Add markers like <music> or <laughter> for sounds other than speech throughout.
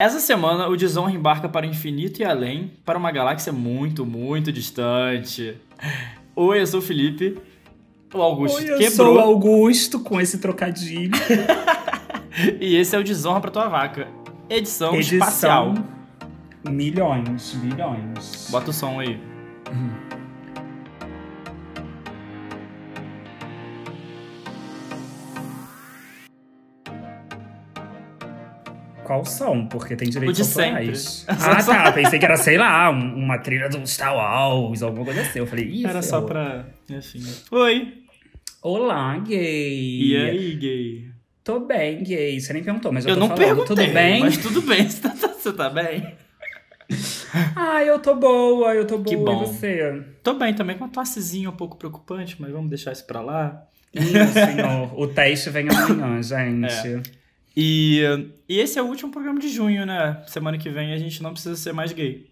Essa semana, o Desonra embarca para o infinito e além, para uma galáxia muito, muito distante. Oi, eu sou o Felipe. O Augusto Oi, eu quebrou. sou o Augusto com esse trocadilho. <laughs> e esse é o Desonra para tua vaca. Edição, Edição espacial. milhões, milhões. Bota o som aí. Qual som? Porque tem direitos O de autorais. Ah, <laughs> tá. Pensei que era, sei lá, um- uma trilha do Star Wars, alguma coisa assim. Eu falei, ih, Era só pra. Assim. Oi. Olá, gay. E aí, gay? Tô bem, gay. Você nem perguntou, mas eu, Eu tô não falando. perguntei. Tudo bem? Mas tudo bem. <laughs> Você tá, você tá bem? <laughs> Ah, eu tô boa, eu tô boa. Que bom. E você? Tô bem também, com uma tossezinha um pouco preocupante, mas vamos deixar isso pra lá. Ih, senhor. O teste vem amanhã, <coughs> gente. E, e esse é o último programa de junho, né? Semana que vem a gente não precisa ser mais gay.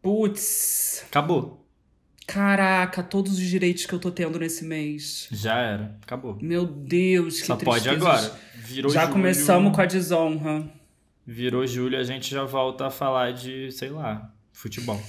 Putz. Acabou. Caraca, todos os direitos que eu tô tendo nesse mês. Já era. Acabou. Meu Deus, que Só pode agora. Virou Já julho, começamos com a desonra. Virou julho, a gente já volta a falar de, sei lá, futebol. <laughs>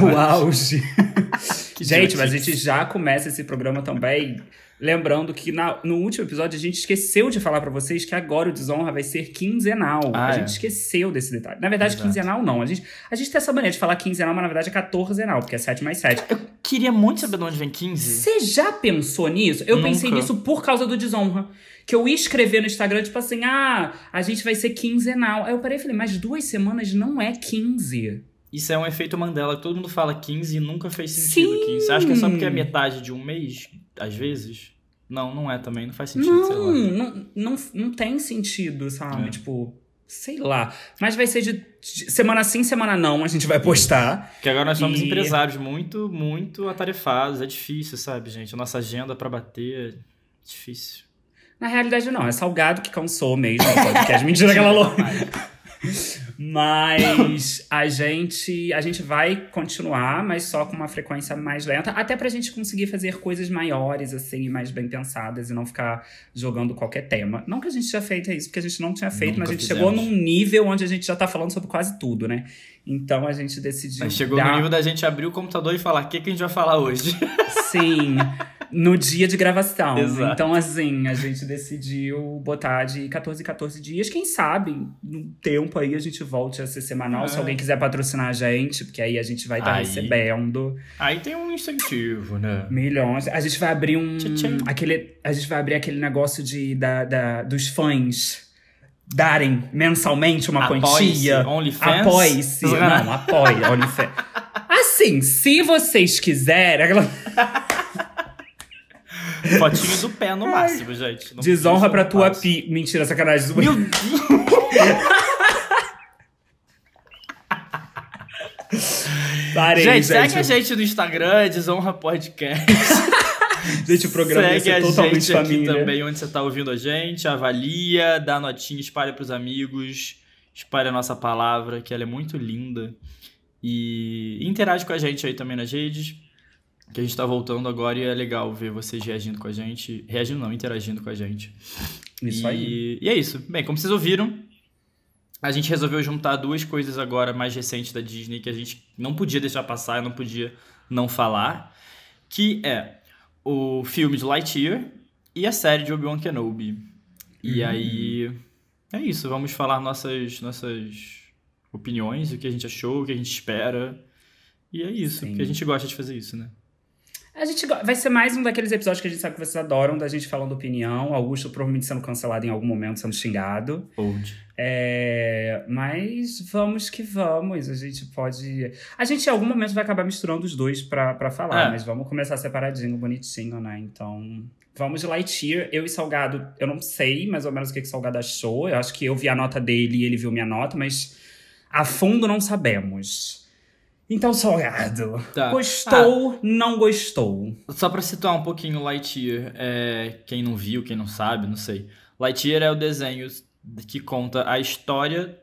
O auge. <laughs> Gente, mas a gente já começa esse programa também. Lembrando que na- no último episódio a gente esqueceu de falar pra vocês que agora o Desonra vai ser quinzenal. Ah, a é. gente esqueceu desse detalhe. Na verdade, Exato. quinzenal não. A gente, a gente tem essa mania de falar quinzenal, mas na verdade é quatorzenal, porque é 7 mais 7. Queria muito saber de onde vem 15. Você já pensou nisso? Eu pensei Nunca. nisso por causa do Desonra. Que eu ia escrever no Instagram, tipo assim, ah, a gente vai ser quinzenal. Aí eu parei e falei, mas duas semanas não é 15. Isso é um efeito Mandela. Todo mundo fala 15 e nunca fez sentido Sim. 15. Você acha que é só porque é metade de um mês, às vezes? Não, não é também. Não faz sentido, sei lá. Não, não, não, não tem sentido, sabe? É. Tipo, sei lá. Mas vai ser de, de semana sim, semana não, a gente vai postar. Porque agora nós somos E- empresários muito, muito atarefados. É difícil, sabe, gente? A nossa agenda pra bater é difícil. Na realidade, não, é salgado que cansou mesmo. o podcast. <laughs> Mentira, aquela louca. Mas a gente, a gente vai continuar, mas só com uma frequência mais lenta, até pra gente conseguir fazer coisas maiores, assim, mais bem pensadas, e não ficar jogando qualquer tema. Não que a gente já feito isso, porque a gente não tinha feito, mas a Nunca gente chegou fizemos. num nível onde a gente já tá falando sobre quase tudo, né? Então a gente decidiu. Mas chegou dar... no nível da gente abrir o computador e falar: o que, que a gente vai falar hoje? Sim, <laughs> no dia de gravação. Exato. Então, assim, a gente decidiu botar de 14 em 14 dias. Quem sabe, no tempo aí, a gente volte a ser semanal. Se É. alguém quiser patrocinar a gente, porque aí a gente vai estar Aí. recebendo Aí tem um incentivo, né? milhões. A gente vai abrir um. Tchim-tchim. Aquele, a gente vai abrir aquele negócio de, da, da- dos fãs darem mensalmente uma Apoie-se, quantia. Apoie-se. <laughs> Não, apoie. OnlyFans. Assim, se vocês quiserem. <laughs> Fotinho do pé no máximo, gente. Não Desonra pra tua pi. Mentira, sacanagem. Meu Deus! <laughs> Parei, gente, gente. segue a gente no Instagram, Desonra Podcast. <laughs> Gente, o programa segue a totalmente gente aqui família. também onde você tá ouvindo a gente. Avalia, dá notinha, espalha pros amigos. Espalha a nossa palavra, que ela é muito linda. E interage com a gente aí também nas redes. Que a gente tá voltando agora e é legal ver vocês reagindo com a gente. Reagindo não, interagindo com a gente. Isso e, aí. E é isso. Bem, como vocês ouviram, a gente resolveu juntar duas coisas agora mais recentes da Disney que a gente não podia deixar passar, eu não podia não falar, que é o filme de Lightyear e a série de Obi-Wan Kenobi. E Uhum. aí é isso, vamos falar nossas nossas opiniões, o que a gente achou, o que a gente espera. E é isso, Sim. porque a gente gosta de fazer isso, né? A gente vai ser mais um daqueles episódios que a gente sabe que vocês adoram, da gente falando opinião. Augusto provavelmente sendo cancelado em algum momento, sendo xingado. Old. É, mas vamos que vamos. A gente pode. A gente em algum momento vai acabar misturando os dois pra, pra falar, É. mas vamos começar separadinho, bonitinho, né? Então. Vamos de Lightyear. Eu e Salgado, eu não sei mais ou menos o que, que Salgado achou. Eu acho que eu vi a nota dele e ele viu minha nota, mas a fundo não sabemos. Então, Salgado, Tá. gostou, não gostou? Só pra situar um pouquinho o Lightyear, é, quem não viu, quem não sabe, não sei. Lightyear é o desenho que conta a história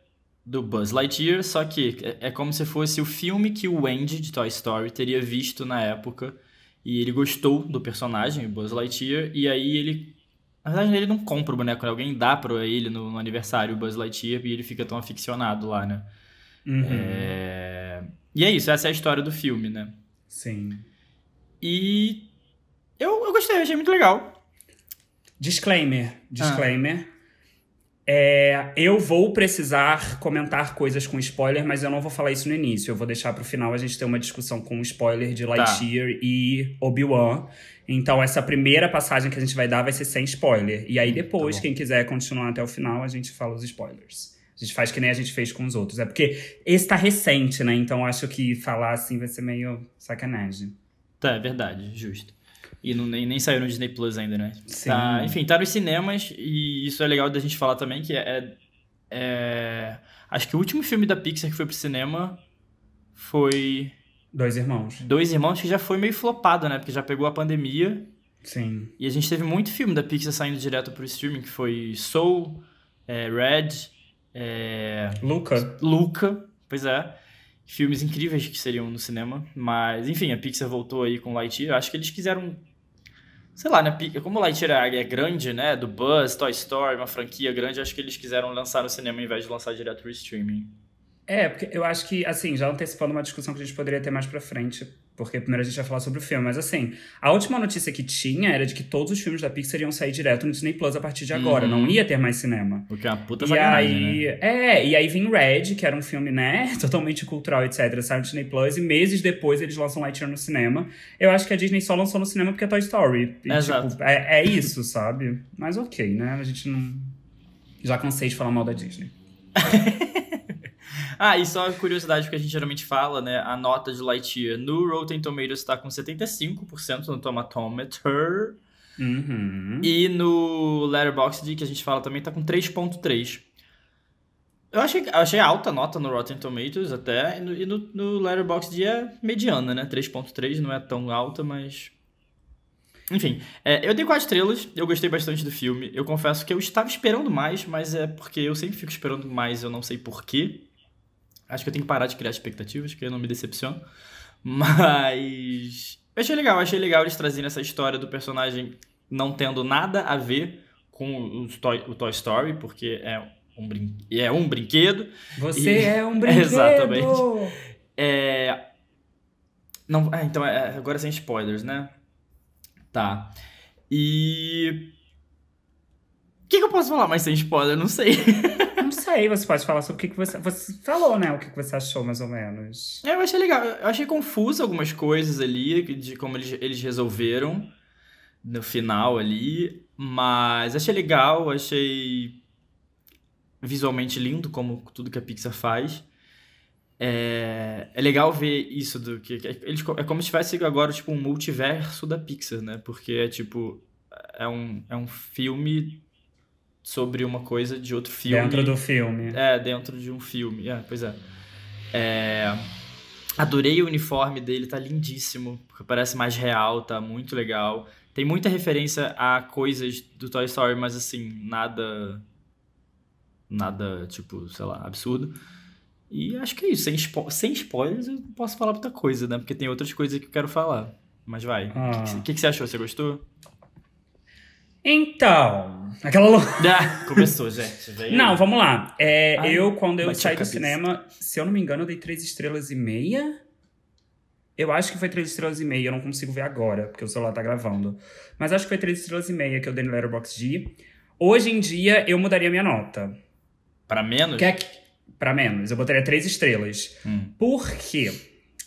do Buzz Lightyear, só que é, é como se fosse o filme que o Andy de Toy Story teria visto na época e ele gostou do personagem, o Buzz Lightyear, e aí ele Na verdade, ele não compra o boneco, né? alguém dá pra ele no, no aniversário o Buzz Lightyear e ele fica tão aficionado lá, né? Uhum. É... E é isso, essa é a história do filme, né? Sim. E eu, eu gostei, achei muito legal. Disclaimer. Disclaimer. É, eu vou precisar comentar coisas com spoiler, mas eu não vou falar isso no início. Eu vou deixar pro final a gente ter uma discussão com spoiler de Lightyear e Obi-Wan. Então, essa primeira passagem que a gente vai dar vai ser sem spoiler. E aí, depois, bom. quem quiser continuar até o final, a gente fala os spoilers. A gente faz que nem a gente fez com os outros. É porque esse tá recente, né? Então, acho que falar assim vai ser meio sacanagem. Tá, é verdade, justo. E não, nem, nem saiu no Disney Plus ainda, né? Sim. Tá, enfim, tá nos cinemas e isso é legal da gente falar também, que é, é- Acho que o último filme da Pixar que foi pro cinema foi Dois irmãos. Dois Irmãos, que já foi meio flopado, né? Porque já pegou a pandemia Sim. e a gente teve muito filme da Pixar saindo direto pro streaming, que foi Soul, é, Red, é, Luca. Luca, pois é. Filmes incríveis que seriam no cinema. Mas, enfim, a Pixar voltou aí com Lightyear. Acho que eles quiseram. Sei lá, né? Como o Lightyear é grande, né? Do Buzz, Toy Story, uma franquia grande, acho que eles quiseram lançar no cinema ao invés de lançar direto pro streaming. É, porque eu acho que, assim, já antecipando uma discussão que a gente poderia ter mais pra frente, porque primeiro a gente vai falar sobre o filme, mas assim, a última notícia que tinha era de que todos os filmes da Pixar iam sair direto no Disney Plus a partir de agora, Uhum. não ia ter mais cinema. O que é uma puta E aí, né? é, e aí vem Red, que era um filme, né, <laughs> totalmente cultural, etc, saiu no Disney Plus, e meses depois eles lançam Lightyear no cinema. Eu acho que a Disney só lançou no cinema porque é Toy Story. E, Exato. tipo, é, é isso, <laughs> sabe? Mas ok, né, a gente não... Já cansei de falar mal da Disney. <laughs> Ah, e só uma curiosidade, porque a gente geralmente fala, né? A nota de Lightyear no Rotten Tomatoes tá com 75% no Tomatometer. Uhum. E no Letterboxd, que a gente fala também, tá com 3.3. Eu achei, eu achei alta a nota no Rotten Tomatoes até, e no, e no, no Letterboxd é mediana, né? 3.3 não é tão alta, mas... Enfim, é, eu dei quatro estrelas, eu gostei bastante do filme. Eu confesso que eu estava esperando mais, mas é porque eu sempre fico esperando mais, eu não sei porquê. Acho que eu tenho que parar de criar expectativas, que eu não me decepciono. <laughs> Mas... Eu achei legal, achei legal eles trazerem essa história do personagem não tendo nada a ver com o Toy, o Toy Story, porque é um, brin... é um brinquedo. Você E- é um <laughs> brinquedo! Exatamente. É... Não, é, então, é, agora sem spoilers, né? Tá. E... O que, que eu posso falar mais sem spoiler? Não sei. <laughs> Sei, você pode falar sobre o que, que você. Você falou, né? O que, que você achou, mais ou menos. É, Eu achei legal. Eu achei confuso algumas coisas ali, de como eles, eles resolveram no final ali. Mas achei legal, achei visualmente lindo, como tudo que a Pixar faz. É, é legal ver isso do que, é como se tivesse agora tipo um multiverso da Pixar, né? Porque é tipo é um, é um filme sobre uma coisa de outro filme. Dentro do filme. É, dentro de um filme. É, pois é. É, Adorei o uniforme dele, tá lindíssimo. Parece mais real, tá muito legal. Tem muita referência a coisas do Toy Story, mas assim, nada. Nada, tipo, sei lá, absurdo. E acho que é isso. Sem, spo- sem spoilers, eu não posso falar muita coisa, né? Porque tem outras coisas que eu quero falar. Mas vai. O Ah. que, que, que você achou? Você gostou? Então. Aquela loucura. <laughs> Ah, começou, gente. Aí. Não, vamos lá. É, Ai, eu, quando eu saí do cinema, se eu não me engano, eu dei três estrelas e meia. Eu acho que foi três estrelas e meia, eu não consigo ver agora, porque o celular tá gravando. Mas acho que foi três estrelas e meia que eu dei no Letterboxd. Hoje em dia, eu mudaria minha nota. Pra menos? Que é que, pra menos, eu botaria três estrelas. Hum. Por quê?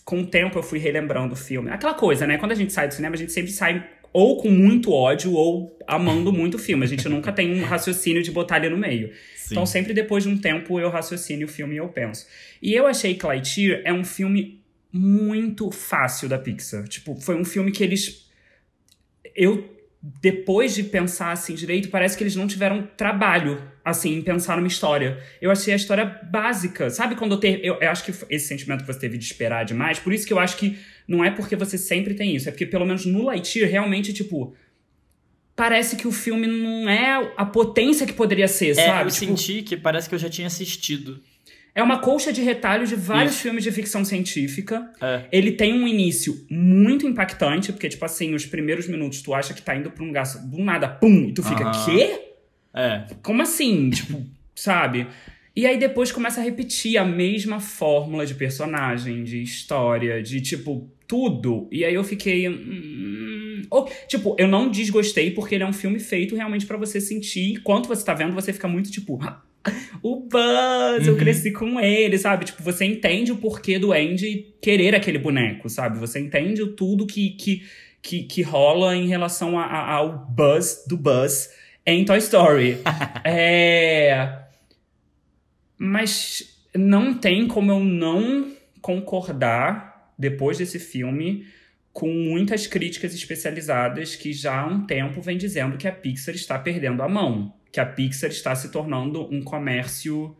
Com o tempo eu fui relembrando o filme. Aquela coisa, né? Quando a gente sai do cinema, a gente sempre sai ou com muito ódio ou amando muito o filme. A gente nunca tem um raciocínio de botar ali no meio. Sim. Então, sempre depois de um tempo, eu raciocínio o filme e eu penso. E eu achei que Lightyear é um filme muito fácil da Pixar. Tipo, foi um filme que eles. Eu, depois de pensar assim direito, parece que eles não tiveram trabalho, assim, em pensar numa história. Eu achei a história básica. Sabe quando eu ter. Eu, eu acho que esse sentimento que você teve de esperar demais, por isso que eu acho que não é porque você sempre tem isso, é porque pelo menos no Lightyear, realmente, tipo. Parece que o filme não é a potência que poderia ser, É, sabe? eu Tipo, senti que parece que eu já tinha assistido. É uma colcha de retalhos de vários Isso. filmes de ficção científica. É. Ele tem um início muito impactante, porque, tipo assim, os primeiros minutos tu acha que tá indo pra um lugar, do nada, pum, e tu fica, Aham. quê? É. Como assim? Tipo, sabe? E aí depois começa a repetir a mesma fórmula de personagem, de história, de tipo, tudo. E aí eu fiquei. hum, oh, tipo, eu não desgostei porque ele é um filme feito realmente pra você sentir. Enquanto você tá vendo, você fica muito tipo. <laughs> O Buzz, eu Uhum. cresci com ele, sabe? Tipo, você entende o porquê do Andy querer aquele boneco, sabe? Você entende tudo que, que, que, que rola em relação a- a- ao Buzz, do Buzz, em Toy Story. <laughs> é... Mas não tem como eu não concordar, depois desse filme, com muitas críticas especializadas que já há um tempo vem dizendo que a Pixar está perdendo a mão. Que a Pixar está se tornando um comércio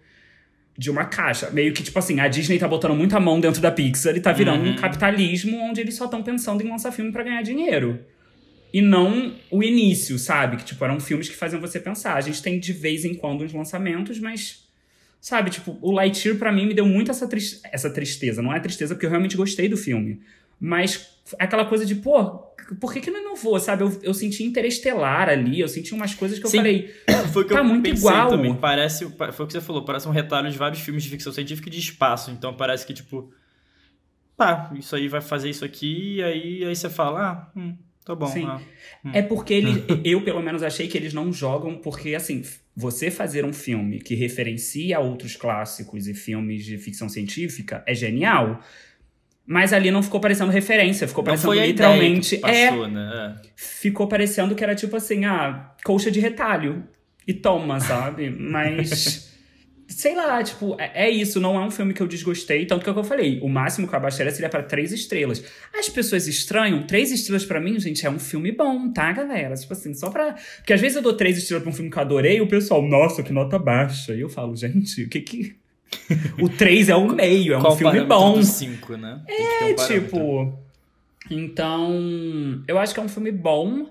de uma caixa. Meio que, tipo assim, a Disney tá botando muita mão dentro da Pixar e tá virando Uhum. um capitalismo onde eles só estão pensando em lançar filme pra ganhar dinheiro. E não o início, sabe? Que, tipo, eram filmes que faziam você pensar. A gente tem de vez em quando uns lançamentos, mas. Sabe, tipo, o Lightyear pra mim me deu muito essa, tris- essa tristeza. Não é tristeza porque eu realmente gostei do filme. Mas aquela coisa de, pô, por que, que não inovou, sabe? Eu, eu senti interestelar ali, eu senti umas coisas que eu Sim. falei. <coughs> Foi que Tá eu muito igual. também. Parece, foi o que você falou, parece um retalho de vários filmes de ficção científica e de espaço. Então parece que, tipo, tá, isso aí vai fazer isso aqui, e aí, aí você fala, ah, hum, tá bom. Ah. É porque ele, <laughs> eu, pelo menos, achei que eles não jogam, porque, assim, você fazer um filme que referencia outros clássicos e filmes de ficção científica é genial. Mas ali não ficou parecendo referência, ficou Não parecendo literalmente. que passou, né? É, ficou parecendo que era tipo assim, ah, colcha de retalho. E toma, sabe? Mas. <laughs> Sei lá, tipo, é, é isso, não é um filme que eu desgostei, tanto que é o que eu falei, o máximo que eu abaixaria seria pra três estrelas. As pessoas estranham, três estrelas pra mim, gente, é um filme bom, tá, galera? Tipo assim, só pra. Porque às vezes eu dou três estrelas pra um filme que eu adorei e o pessoal, nossa, que nota baixa. E eu falo, gente, o que que. O três é o meio, é um filme bom. do cinco, né? Um É, parâmetro. tipo. Então. Eu acho que é um filme bom.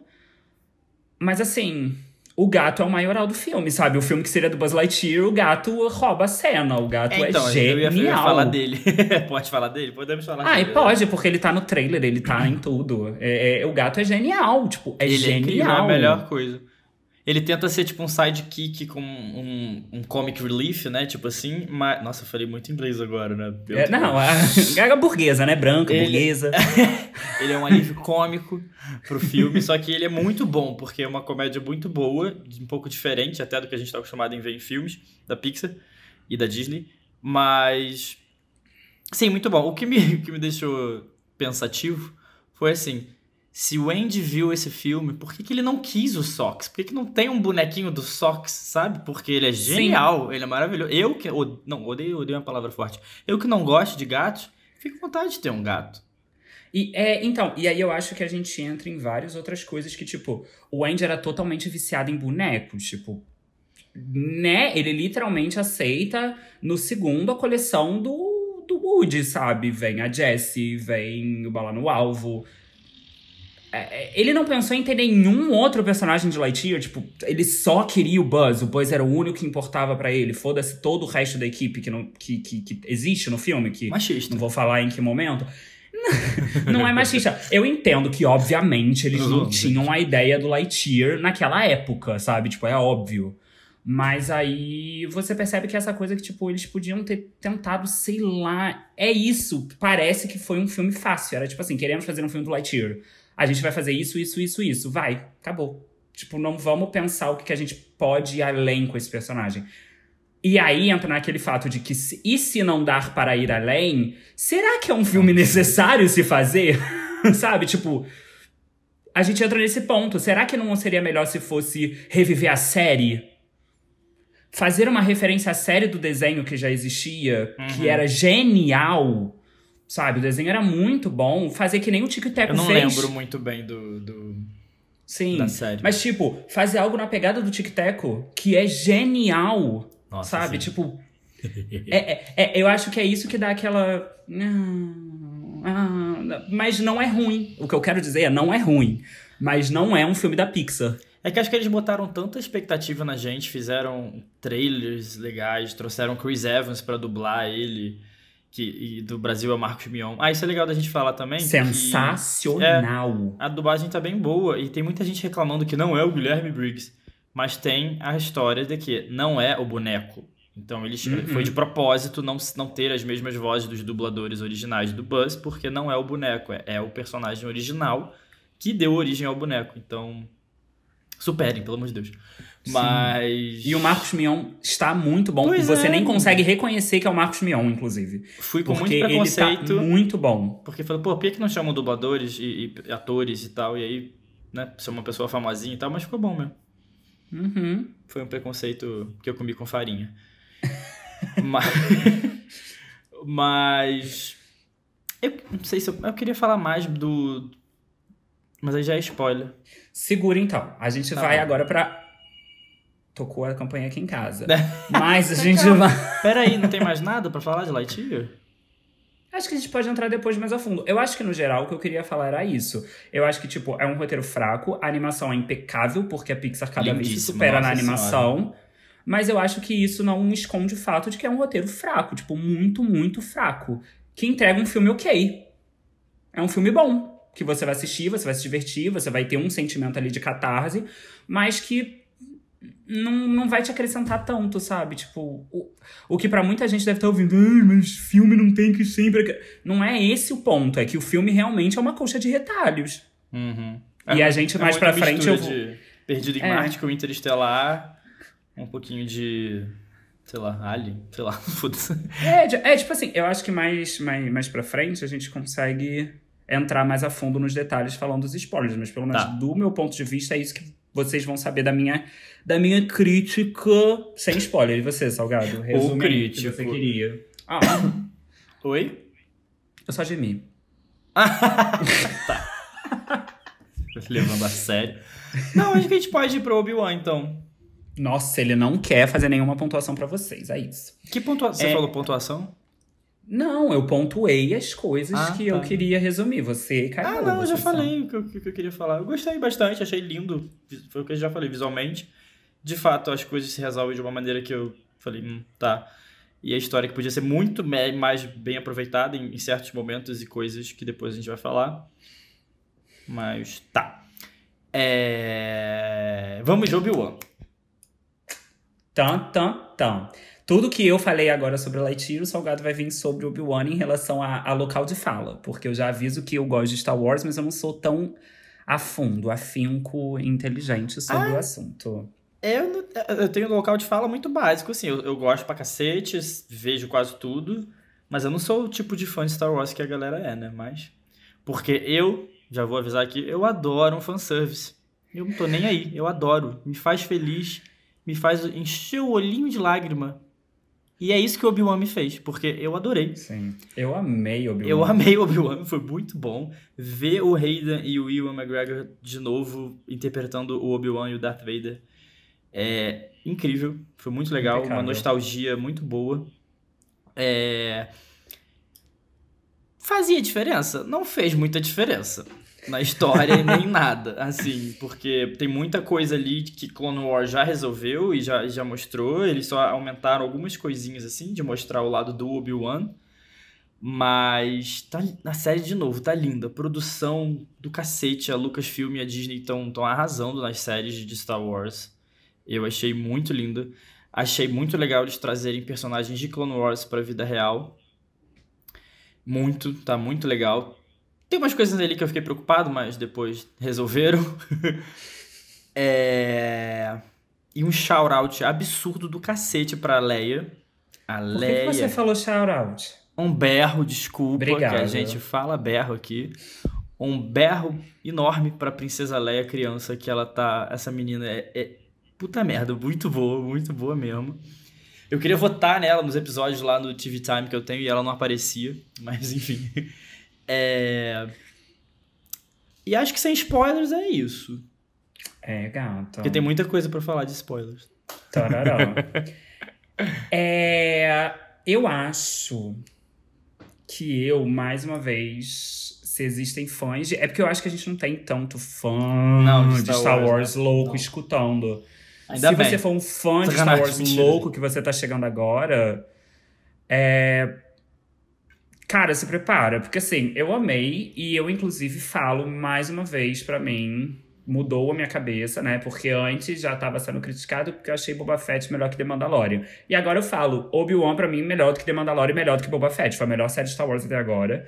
Mas assim. O gato é o maioral do filme, sabe? O filme que seria do Buzz Lightyear, o gato rouba a cena. O gato é, É, então, eu genial. ia, eu ia falar dele. <laughs> pode falar dele? Podemos falar Ah, e dele. pode, porque ele tá no trailer, ele tá em tudo. É, é- o gato é genial, tipo, é Ele é incrível, é genial. a melhor coisa. Ele tenta ser tipo um sidekick com um, um comic relief, né? Tipo assim, mas. Nossa, eu falei muito inglês agora, né? É, não, <laughs> a gaga burguesa, né? Branca, Ele- burguesa. <laughs> Ele é um alívio cômico pro filme, só que ele é muito bom, porque é uma comédia muito boa, um pouco diferente até do que a gente tá acostumado em ver em filmes da Pixar e da Disney. Mas. Sim, muito bom. O que me, <laughs> o que me deixou pensativo foi assim. Se o Andy viu esse filme, por que, que ele não quis o Sox? Por que, que não tem um bonequinho do Sox, sabe? Porque ele é Sim. genial, ele é maravilhoso. Eu que. Não, odeio, odeio uma palavra forte. Eu que não gosto de gatos, fico com vontade de ter um gato. E, é, então, e aí eu acho que a gente entra em várias outras coisas que, tipo, o Andy era totalmente viciado em bonecos, tipo. Né? Ele literalmente aceita no segundo a coleção do, do Woody, sabe? Vem a Jessie, vem o Bala no Alvo. É, é, Ele não pensou em ter nenhum outro personagem de Lightyear, tipo, ele só queria o Buzz, o Buzz era o único que importava pra ele, foda-se todo o resto da equipe que, não, que, que, que existe no filme, que Machista. não vou falar em que momento. <laughs> Não é machista. Eu entendo que, obviamente, eles não tinham a ideia do Lightyear naquela época, sabe? Tipo, é óbvio. Mas aí você percebe que essa coisa que, tipo, eles podiam ter tentado, sei lá. É isso. Parece que foi um filme fácil. Era tipo assim: queremos fazer um filme do Lightyear. A gente vai fazer isso, isso, isso, isso. Vai, acabou. Tipo, não vamos pensar o que, que a gente pode ir além com esse personagem. E aí entra naquele fato de que, se, e se não dar para ir além, será que é um filme necessário se fazer? <laughs> Sabe? Tipo, a gente entra nesse ponto. Será que não seria melhor se fosse reviver a série? Fazer uma referência à série do desenho que já existia, que Uhum. era genial. Sabe? O desenho era muito bom. Fazer que nem o Tico e Teco Eu não fez. lembro muito bem do, do- Sim. da série. Mas, tipo, fazer algo na pegada do Tic Teco, que é genial. Nossa, sabe? sim. Tipo, <laughs> é, é- é- eu acho que é isso que dá aquela. Ah, mas não é ruim. O que eu quero dizer é não é ruim. Mas não é um filme da Pixar. É que acho que eles botaram tanta expectativa na gente, fizeram trailers legais, trouxeram Chris Evans pra dublar ele, que e do Brasil é o Marcos Mion. Ah, isso é legal da gente falar também. Sensacional. a dublagem tá bem boa e tem muita gente reclamando que não é o Guilherme Briggs, mas tem a história de que não é o boneco. Então eles Uhum. foi de propósito não, não ter as mesmas vozes dos dubladores originais do Buzz, porque não é o boneco, é, é o personagem original que deu origem ao boneco. Então superem, pelo amor de Deus. Sim. Mas E o Marcos Mion está muito bom. Pois Você é. nem consegue reconhecer que é o Marcos Mion, inclusive. fui com Porque muito ele tá preconceito. muito bom. Porque falei, pô, por que, que não chamam dubladores e, e atores e tal? E aí, né, ser uma pessoa famosinha e tal, mas ficou bom mesmo. Uhum. Foi um preconceito que eu comi com farinha. <laughs> mas. <laughs> Mas. Eu não sei se eu. Eu queria falar mais do. Mas aí já é spoiler. Segura então. A gente Tá vai bom. agora pra. Tocou a campanha aqui em casa. É. <laughs> Mas a gente vai. Pera aí, não tem mais nada pra falar de Lightyear? Acho que a gente pode entrar depois mais a fundo. Eu acho que, no geral, o que eu queria falar era isso. Eu acho que, tipo, é um roteiro fraco, a animação é impecável, porque a Pixar cada vez se Lindíssimo, supera na animação. Mas eu acho que isso não esconde o fato de que é um roteiro fraco, tipo, muito, muito fraco. Que entrega um filme ok. É um filme bom. Que você vai assistir, você vai se divertir, você vai ter um sentimento ali de catarse, mas que não, não vai te acrescentar tanto, sabe? Tipo, o, o que pra muita gente deve estar ouvindo, Ai, mas filme não tem que sempre. Não é esse o ponto, é que o filme realmente é uma coxa de retalhos. Uhum. E a gente mais muita pra frente eu vou- de Perdido em É. Marte com Interestelar, um pouquinho de. Sei lá, Alien, sei lá, <laughs> foda-se. É, é, tipo assim, eu acho que mais, mais, mais pra frente a gente consegue entrar mais a fundo nos detalhes falando dos spoilers, mas pelo menos Tá. do meu ponto de vista é isso que vocês vão saber da minha, da minha crítica sem spoiler. E você, Salgado? Resume aí o que crítico. você queria. Ah, <coughs> Oi? eu só gemi. <laughs> Levando a sério. Não, acho que a gente pode ir pro Obi-Wan, então. Nossa, ele não quer fazer nenhuma pontuação pra vocês, é isso. Que pontuação? Você É. falou pontuação? Não, eu pontuei as coisas Ah, que tá. eu queria resumir. Você caiu. Ah, não, eu já falei o que eu, que eu queria falar. Eu gostei bastante, achei lindo. Foi o que eu já falei visualmente. De fato, as coisas se resolvem de uma maneira que eu falei, hum, tá. E a história que podia ser muito mais bem aproveitada em, em certos momentos e coisas que depois a gente vai falar. Mas tá. É... Vamos de Obi-Wan. Tan, tan, tan. Tudo que eu falei agora sobre Lightyear, o Salgado vai vir sobre Obi-Wan em relação a, a local de fala. Porque eu já aviso que eu gosto de Star Wars, mas eu não sou tão a fundo, afinco e inteligente sobre o assunto. Eu, eu tenho um local de fala muito básico, assim. Eu, eu gosto pra cacete, vejo quase tudo. Mas eu não sou o tipo de fã de Star Wars que a galera é, né? Mas. Porque eu, já vou avisar aqui, eu adoro um fanservice. Eu não tô nem aí, eu adoro. Me faz feliz, me faz encher o olhinho de lágrima. E é isso que o Obi-Wan me fez, porque eu adorei. Sim. Eu amei Obi-Wan. Eu amei o Obi-Wan, foi muito bom. Ver o Hayden e o Ewan McGregor de novo interpretando o Obi-Wan e o Darth Vader é incrível. Foi muito legal, uma Impecável. nostalgia muito boa. É... Fazia diferença? Não fez muita diferença na história nem nada, assim, porque tem muita coisa ali que Clone Wars já resolveu e já, já mostrou. Eles só aumentaram algumas coisinhas assim de mostrar o lado do Obi-Wan. Mas tá, na série de novo, tá linda. Produção do cacete. A Lucasfilm e a Disney estão arrasando nas séries de Star Wars. Eu achei muito linda. Achei muito legal eles trazerem personagens de Clone Wars pra vida real. Muito, tá muito legal. Tem umas coisas ali que eu fiquei preocupado, mas depois resolveram. <laughs> é... E um shout-out absurdo do cacete pra Leia. A Por que, que Leia. você falou shout-out? Um berro, desculpa, Obrigado. que a gente fala berro aqui. Um berro enorme pra Princesa Leia criança, que ela tá. Essa menina é, é puta merda, muito boa, muito boa mesmo. Eu queria votar nela nos episódios lá no TV Time que eu tenho e ela não aparecia, mas enfim. <laughs> É... E acho que sem spoilers é isso. É, gato. Porque tem muita coisa pra falar de spoilers. Tarará. <laughs> é, eu acho que eu, mais uma vez, se existem fãs. De... É porque eu acho que a gente não tem tanto fã Não, de Star Star, Wars, Wars, né? louco Não. escutando. Ainda se bem. você for um fã de Star Wars mentira. louco que você tá chegando agora, é. Cara, se prepara, porque assim, eu amei e eu inclusive falo mais uma vez pra mim, mudou a minha cabeça, né? Porque antes já tava sendo criticado porque eu achei Boba Fett melhor que The Mandalorian. E agora eu falo, Obi-Wan pra mim melhor do que The Mandalorian, melhor do que Boba Fett, foi a melhor série de Star Wars até agora.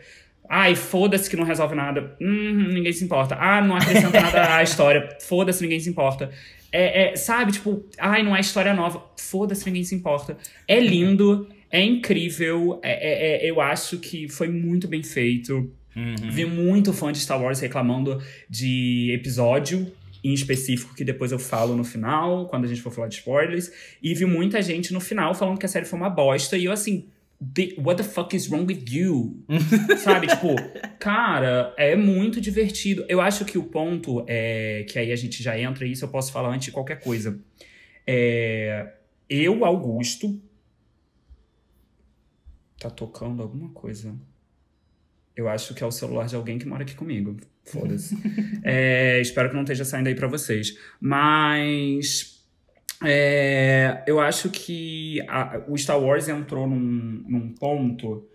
Ai, foda-se que não resolve nada. Hum, ninguém se importa. Ah, não acrescenta nada à história. Foda-se, ninguém se importa. É, é, sabe, tipo, ai, não é história nova. Foda-se, ninguém se importa. É lindo, é incrível. é- é- é- eu acho que foi muito bem feito. Uhum. Vi muito fã de Star Wars reclamando de episódio em específico, que depois eu falo no final, quando a gente for falar de spoilers. E vi muita gente no final falando que a série foi uma bosta. E eu, assim, "Bi- what the fuck is wrong with you? <laughs> Sabe, tipo, cara, é muito divertido. Eu acho que o ponto é que aí a gente já entra, e isso eu posso falar antes de qualquer coisa. É, eu, Augusto. Tá tocando alguma coisa. Eu acho que é o celular de alguém que mora aqui comigo. Foda-se. <laughs> É, espero que não esteja saindo aí pra vocês. Mas. é, eu acho que a- o Star Wars entrou num, num ponto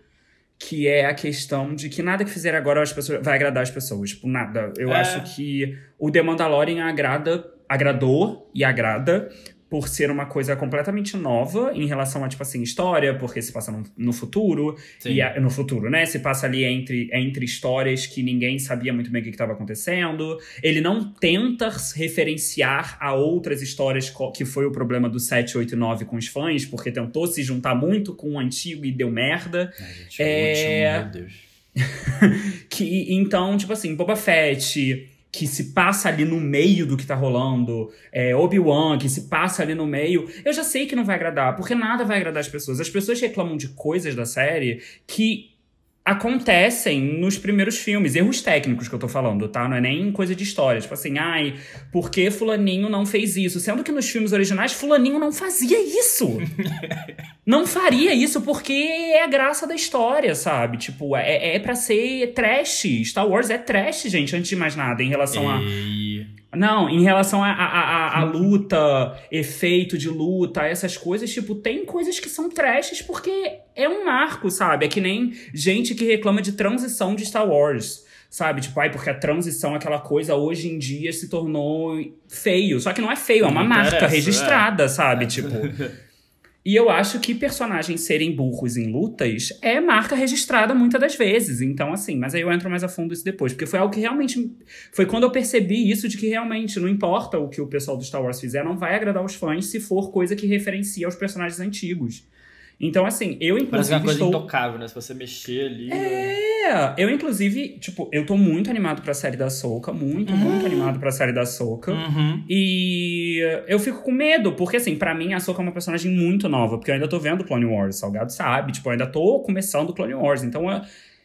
que é a questão de que nada que fizer agora as pessoas, vai agradar as pessoas. Tipo, nada. Eu É. acho que o The Mandalorian agrada, agradou e agrada por ser uma coisa completamente nova em relação a, tipo assim, história, porque se passa no, no futuro, Sim. e a- no futuro, né? Se passa ali entre, entre histórias que ninguém sabia muito bem o que estava acontecendo. Ele não tenta referenciar a outras histórias, que foi o problema do 7, 8 e 9 com os fãs, porque tentou se juntar muito com o antigo e deu merda. Ai, gente, É. último, meu Deus. <laughs> Que, então, tipo assim, Boba Fett, que se passa ali no meio do que tá rolando, é, Obi-Wan, que se passa ali no meio, eu já sei que não vai agradar, porque nada vai agradar as pessoas. As pessoas reclamam de coisas da série que acontecem nos primeiros filmes, erros técnicos que eu tô falando, tá? Não é nem coisa de história. Tipo assim, ai, por que Fulaninho não fez isso? Sendo que nos filmes originais, Fulaninho não fazia isso. <laughs> não faria isso porque é a graça da história, sabe? Tipo, é, é pra ser trash. Star Wars é trash, gente, antes de mais nada, em relação a. Não, em relação a, a, a, a luta, efeito de luta, essas coisas, tipo, tem coisas que são trashes porque é um marco, sabe? É que nem gente que reclama de transição de Star Wars. Sabe, tipo, ai, porque a transição, aquela coisa, hoje em dia se tornou feio. Só que não é feio, é uma Não marca registrada, sabe? Tipo. <laughs> E eu acho que personagens serem burros em lutas é marca registrada muitas das vezes. Então, assim, mas aí eu entro mais a fundo isso depois. Porque foi algo que realmente. Foi quando eu percebi isso de que realmente não importa o que o pessoal do Star Wars fizer, não vai agradar os fãs se for coisa que referencia os personagens antigos. Então, assim, eu Parece uma inclusive coisa estou. intocável, né? Se você mexer ali. né? É, eu inclusive, tipo, eu tô muito animado pra série da Soca, muito, muito animado pra série da Soca. Uhum. E eu fico com medo, porque assim, pra mim a Soka é uma personagem muito nova, porque eu ainda tô vendo Clone Wars, Salgado sabe, tipo, eu ainda tô começando Clone Wars, então eu,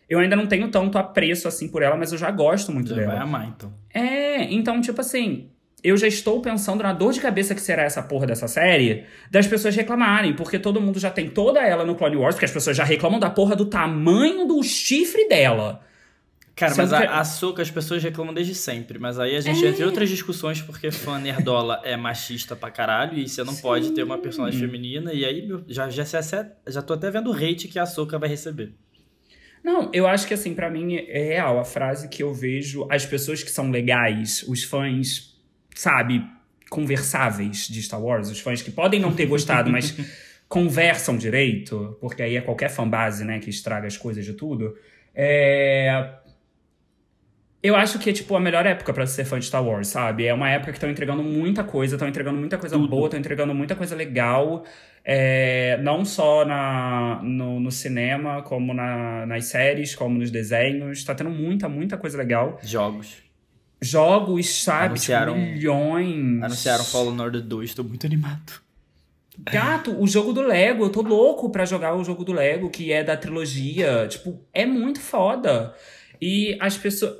eu ainda não tenho tanto apreço assim por ela, mas eu já gosto muito Já dela. vai amar, então. É, então, tipo assim, eu já estou pensando na dor de cabeça que será essa porra dessa série das pessoas reclamarem, porque todo mundo já tem toda ela no Clone Wars, porque as pessoas já reclamam da porra do tamanho do chifre dela. Cara, Sendo mas que- a, a Soca as pessoas reclamam desde sempre. Mas aí a gente É. entra em outras discussões porque fã nerdola é machista pra caralho e você não pode ter uma personagem feminina. E aí meu, já, já, já, já tô até vendo o hate que a Soca vai receber. Não, eu acho que assim, pra mim é real a frase que eu vejo as pessoas que são legais, os fãs, sabe, conversáveis de Star Wars, os fãs que podem não ter gostado, mas <laughs> conversam direito, porque aí é qualquer fanbase, né, que estraga as coisas de tudo. É... Eu acho que é, tipo, a melhor época pra ser fã de Star Wars, sabe? É uma época que estão entregando muita coisa, estão entregando muita coisa Tudo. boa, estão entregando muita coisa legal. É, não só na, no, no cinema, como na- nas séries, como nos desenhos. Tá tendo muita, muita coisa legal. Jogos. Jogos, sabe? Tipo, Anunciaram- milhões. Anunciaram Fallen Order 2, tô muito animado. Gato, o jogo do Lego, eu tô louco pra jogar o jogo do Lego, que é da trilogia. Tipo, é muito foda. E as pessoas.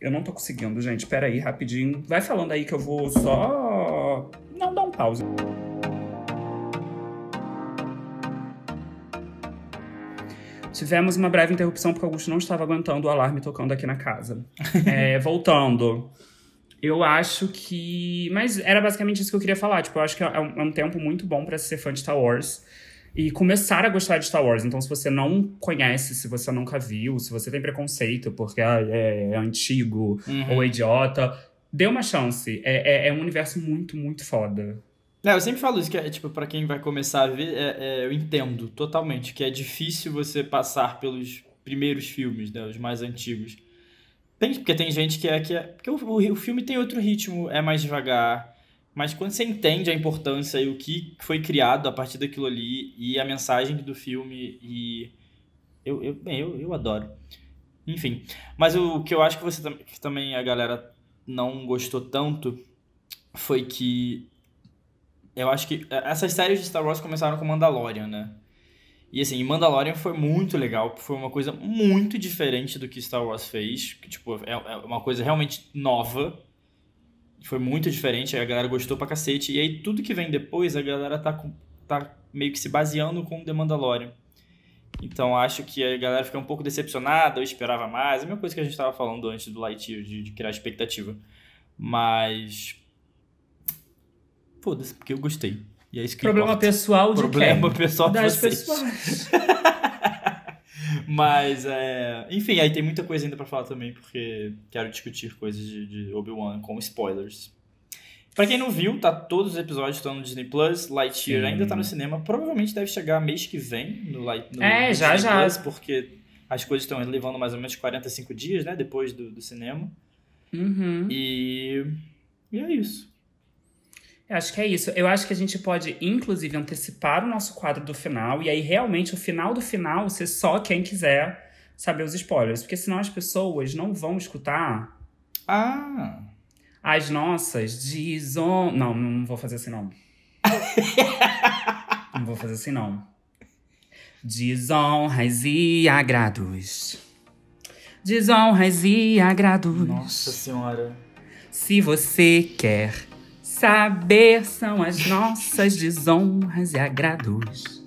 Eu não tô conseguindo, gente. Pera aí, rapidinho. Vai falando aí que eu vou só. Não, dá um pause. Tivemos uma breve interrupção porque Augusto não estava aguentando o alarme tocando aqui na casa. <laughs> É, voltando. Eu acho que. Mas era basicamente isso que eu queria falar. Tipo, eu acho que é um, é um tempo muito bom para ser fã de Star Wars e começar a gostar de Star Wars. Então, se você não conhece, se você nunca viu, se você tem preconceito porque ah, é, é, antigo Uhum. ou é idiota, dê uma chance. É, é, é um universo muito, muito foda. É, eu sempre falo isso, que é, tipo, pra quem vai começar a ver, é, é, eu entendo totalmente que é difícil você passar pelos primeiros filmes, né, os mais antigos. Tem, porque tem gente que é, que é porque o, o, o filme tem outro ritmo, é mais devagar, mas quando você entende a importância e o que foi criado a partir daquilo ali, e a mensagem do filme, e eu, eu, bem, eu, eu adoro. Enfim, mas o que eu acho que você que também a galera não gostou tanto foi que eu acho que é, essas séries de Star Wars começaram com Mandalorian, né? E assim, Mandalorian foi muito legal, foi uma coisa muito diferente do que Star Wars fez, que tipo, é, é uma coisa realmente nova. Foi muito diferente, a galera gostou pra cacete. E aí tudo que vem depois, a galera tá, com- tá meio que se baseando com The Mandalorian. Então acho que a galera fica um pouco decepcionada, eu esperava mais. É a mesma coisa que a gente tava falando antes do Lightyear, de, de criar expectativa. Mas. Foda-se, porque eu gostei. E é isso que Problema importa. pessoal de Problema quem? pessoal de das vocês. pessoas. <laughs> Mas, é... enfim, aí tem muita coisa ainda pra falar também, porque quero discutir coisas de, de Obi-Wan com spoilers. Pra quem não viu, tá todos os episódios estão no Disney Plus. Lightyear Sim. ainda tá no cinema. Provavelmente deve chegar mês que vem no, Light, no É, já, Disney já. Plus, porque as coisas estão levando mais ou menos 45 dias, né? Depois do, do cinema. Uhum. E. E é isso. Eu acho que é isso. Eu acho que a gente pode, inclusive, antecipar o nosso quadro do final. E aí, realmente, o final do final, ser só quem quiser saber os spoilers. Porque senão as pessoas não vão escutar Ah! as nossas dizon... Não, não vou fazer assim, não. <laughs> não vou fazer assim, não. Desonras e agrados. Desonras e agrados. Nossa senhora. Se você quer saber, são as nossas desonras e agrados.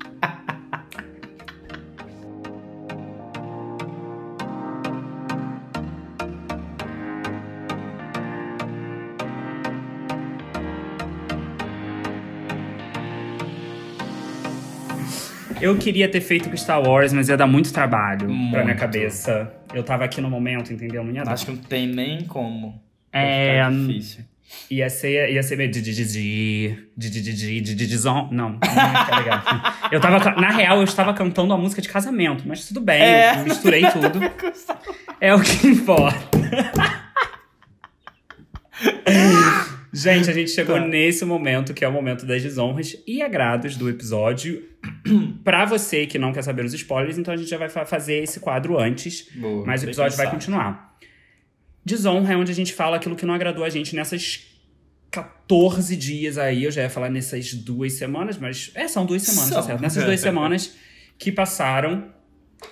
Eu queria ter feito com Star Wars, mas ia dar muito trabalho pra minha Muito. cabeça. Eu tava aqui no momento, entendeu? Não ia dar. Acho que não tem nem como. É, ficar difícil. Ia ser, ia ser meio de de de Não, não tá legal. Eu tava, na real, eu estava cantando a música de casamento, mas tudo bem, é, eu misturei tudo. É o que importa. gente, a gente chegou tá. nesse momento, que é o momento das desonras e agrados do episódio. pra você que não quer saber os spoilers, então a gente já vai fazer esse quadro antes, Boa, mas o episódio vai continuar. Desonra é onde a gente fala aquilo que não agradou a gente nessas 14 dias aí. Eu já ia falar nessas duas semanas, mas. É, são duas semanas, tá São. certo? Nessas duas <laughs> semanas que passaram.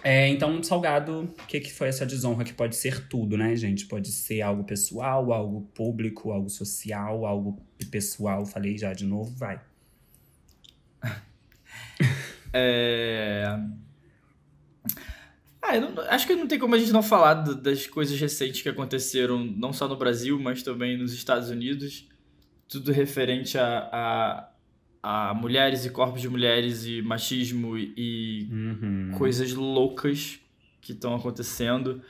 É, então, Salgado, o que, que foi essa desonra? Que pode ser tudo, né, gente? Pode ser algo pessoal, algo público, algo social, algo pessoal. Falei já de novo, vai. <laughs> É... Ah, não- acho que não tem como a gente não falar do- das coisas recentes que aconteceram, não só no Brasil, mas também nos Estados Unidos. Tudo referente a, a, a mulheres e corpos de mulheres e machismo e, Uhum. coisas loucas que estão acontecendo.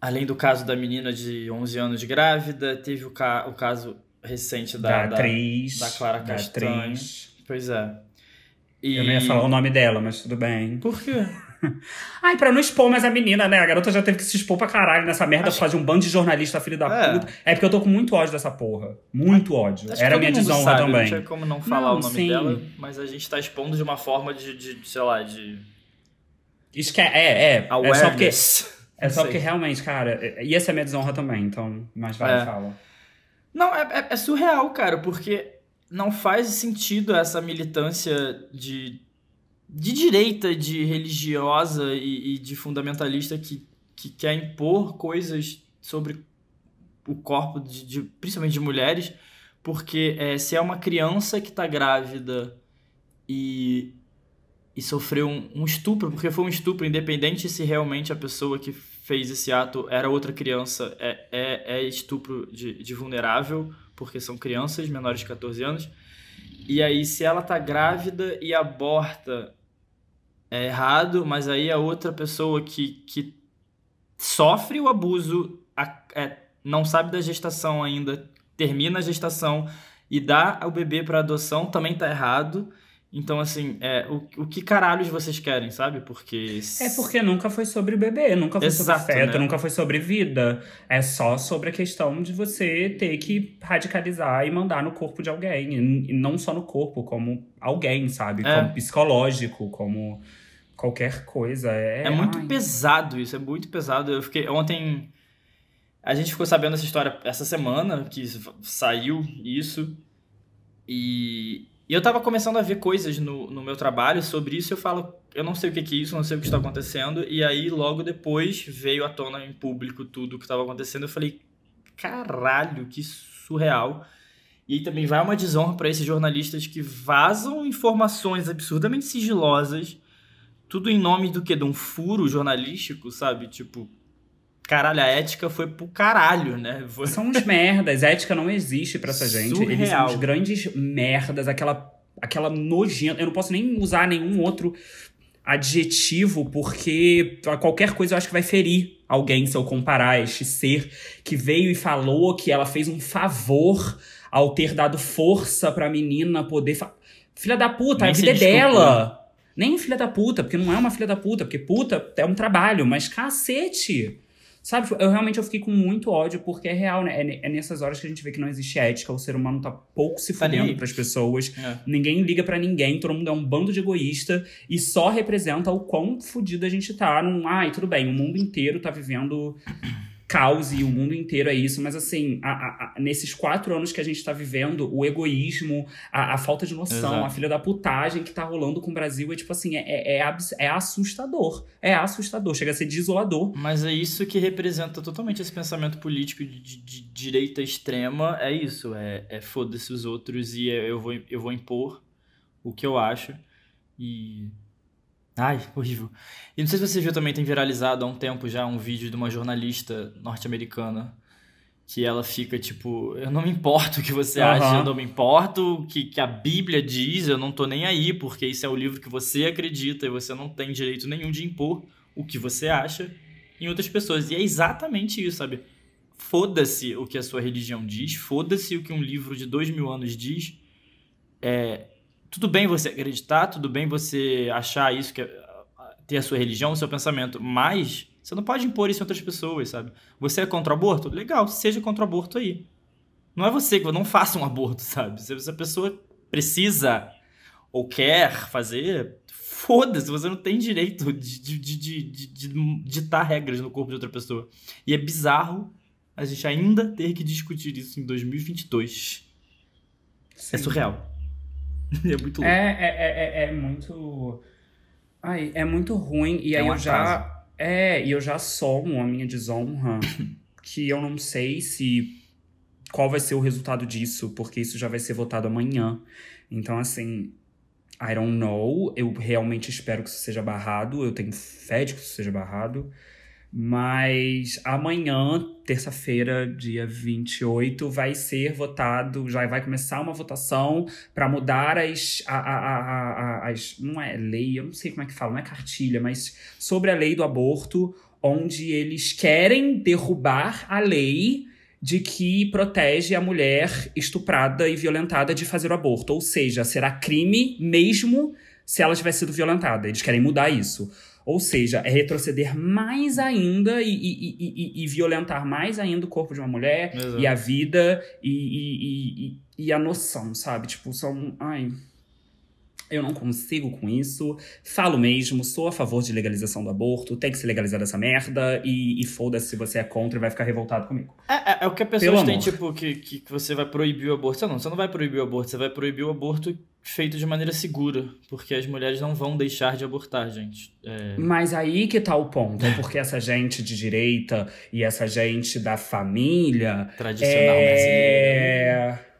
Além do caso da menina de 11 anos grávida, teve o, ca o caso recente Da, da, da- atriz. da Clara da Castanho. atriz. Pois é. E... Eu não ia falar o nome dela, mas tudo bem. Por quê? <laughs> Ai, pra não expor mais a menina, né? A garota já teve que se expor pra caralho nessa merda Acho- por causa de um bando de jornalista filho da É. puta. É porque eu tô com muito ódio dessa porra. Muito ódio. Acho Era minha desonra sabe, também. Não tinha como não falar Não, o nome sim. dela, mas a gente tá expondo de uma forma de, de sei lá, de Esque é, é. É só porque, awareness. é só porque sei. realmente, cara, é- ia ser minha desonra também, então. Mas vai, É. fala. Não, é, é- é surreal, cara, porque não faz sentido essa militância de, de direita, de religiosa e, e de fundamentalista que, que quer impor coisas sobre o corpo, de, de- principalmente de mulheres, porque é, se é uma criança que tá grávida e e sofreu um, um, estupro, porque foi um estupro, independente se realmente a pessoa que fez esse ato era outra criança, é, é, é estupro de, de vulnerável, porque são crianças menores de 14 anos. E aí, se ela tá grávida e aborta, é errado, mas aí a outra pessoa que, que sofre o abuso, a, é, não sabe da gestação ainda, termina a gestação e dá o bebê para adoção, também tá errado. Então, assim, é, o, o que caralhos vocês querem, sabe? Porque. É porque nunca foi sobre bebê, nunca foi Exato, sobre feto, né? nunca foi sobre vida. É só sobre a questão de você ter que radicalizar e mandar no corpo de alguém. E não só no corpo, como alguém, sabe? É. Como psicológico, como qualquer coisa. É, é muito ai. pesado isso, é muito pesado. Eu fiquei. Ontem. A gente ficou sabendo essa história essa semana, que saiu isso. E, e eu tava começando a ver coisas no, no meu trabalho sobre isso. Eu falo, eu não sei o que, que é isso, não sei o que está acontecendo. E aí, logo depois, veio à tona em público tudo o que estava acontecendo. Eu falei, caralho, que surreal. E aí também vai uma desonra para esses jornalistas que vazam informações absurdamente sigilosas, tudo em nome do que? De um furo jornalístico, sabe? Tipo, caralho, a ética foi pro caralho, né? Foi... São uns merdas, ética não existe para essa gente. Surreal. Eles são uns grandes merdas, aquela, aquela nojenta. Eu não posso nem usar nenhum outro adjetivo, porque qualquer coisa eu acho que vai ferir alguém se eu comparar este ser que veio e falou que ela fez um favor ao ter dado força pra menina poder. Fa... Filha da puta, Nem a vida é dela. Nem filha da puta, porque não é uma filha da puta, porque puta é um trabalho, mas cacete. Sabe, eu realmente eu fiquei com muito ódio, porque é real, né? É, é nessas horas que a gente vê que não existe ética, o ser humano tá pouco se tá fudendo pras pessoas, é. ninguém liga para ninguém, todo mundo é um bando de egoísta e só representa o quão fudido a gente tá num. Ai, tudo bem, o mundo inteiro tá vivendo caos e o mundo inteiro é isso, mas assim, a, a, a, nesses quatro anos que a gente está vivendo, o egoísmo, a, falta de noção, Exato. a filha da putagem que tá rolando com o Brasil é tipo assim, é, é, é, é, assustador. É assustador, chega a ser desolador. Mas é isso que representa totalmente esse pensamento político de, de, de direita extrema, é isso, é, é foda-se os outros e é, eu vou, eu vou impor o que eu acho e Ai, horrível. E não sei se você viu também, tem viralizado há um tempo já um vídeo de uma jornalista norte-americana que ela fica tipo, eu não me importo o que você uhum. acha, eu não me importo o que, que a Bíblia diz, eu não tô nem aí, porque isso é o livro que você acredita e você não tem direito nenhum de impor o que você acha em outras pessoas. E é exatamente isso, sabe? Foda-se o que a sua religião diz, foda-se o que um livro de dois mil anos diz. É, tudo bem você acreditar, tudo bem você achar isso, que é, ter a sua religião, o seu pensamento, mas você não pode impor isso em outras pessoas, sabe? Você é contra o aborto? Legal, seja contra o aborto aí. Não é você que não faça um aborto, <laughs> sabe? Se essa pessoa precisa ou quer fazer, foda-se, você não tem direito de, de, de, de, de ditar regras no corpo de outra pessoa. E é bizarro a gente ainda ter que discutir isso em 2022. É Sim. É surreal. <laughs> é muito louco. É, é, é, é, muito. Ai, é muito ruim. E é aí eu já. É, e eu já somo a minha desonra. <coughs> que eu não sei se. Qual vai ser o resultado disso, porque isso já vai ser votado amanhã. Então, assim, I don't know. Eu realmente espero que isso seja barrado. Eu tenho fé de que isso seja barrado. Mas amanhã, terça-feira, dia 28, vai ser votado, já vai começar uma votação para mudar as, a, a, a, as. Não é lei, eu não sei como é que fala, não é cartilha, mas sobre a lei do aborto, onde eles querem derrubar a lei de que protege a mulher estuprada e violentada de fazer o aborto. Ou seja, será crime mesmo se ela tiver sido violentada. Eles querem mudar isso. Ou seja, é retroceder mais ainda e, e, e, e, violentar mais ainda o corpo de uma mulher Exato. e a vida e, e, a noção, sabe? Tipo, são. Ai. Eu não consigo com isso. Falo mesmo, sou a favor de legalização do aborto. Tem que se legalizar essa merda. E, e foda-se se você é contra e vai ficar revoltado comigo. É, é, é o que a pessoa tem, tipo, que, que você vai proibir o aborto. Não, você não vai proibir o aborto, você vai proibir o aborto feito de maneira segura, porque as mulheres não vão deixar de abortar, gente. É... Mas aí que tá o ponto, é porque essa gente de direita e essa gente da família tradicional é... brasileira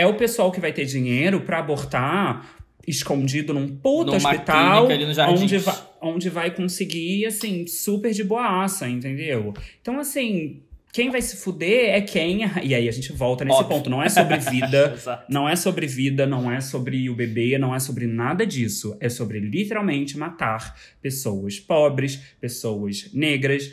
é o pessoal que vai ter dinheiro para abortar escondido num puto Numa hospital, onde, vai, onde vai conseguir, assim, super de boaça, entendeu? Então, assim, quem vai se fuder é quem. E aí a gente volta nesse Óbvio. ponto. Não é sobre vida, <laughs> não é sobre vida, não é sobre o bebê, não é sobre nada disso. É sobre literalmente matar pessoas pobres, pessoas negras,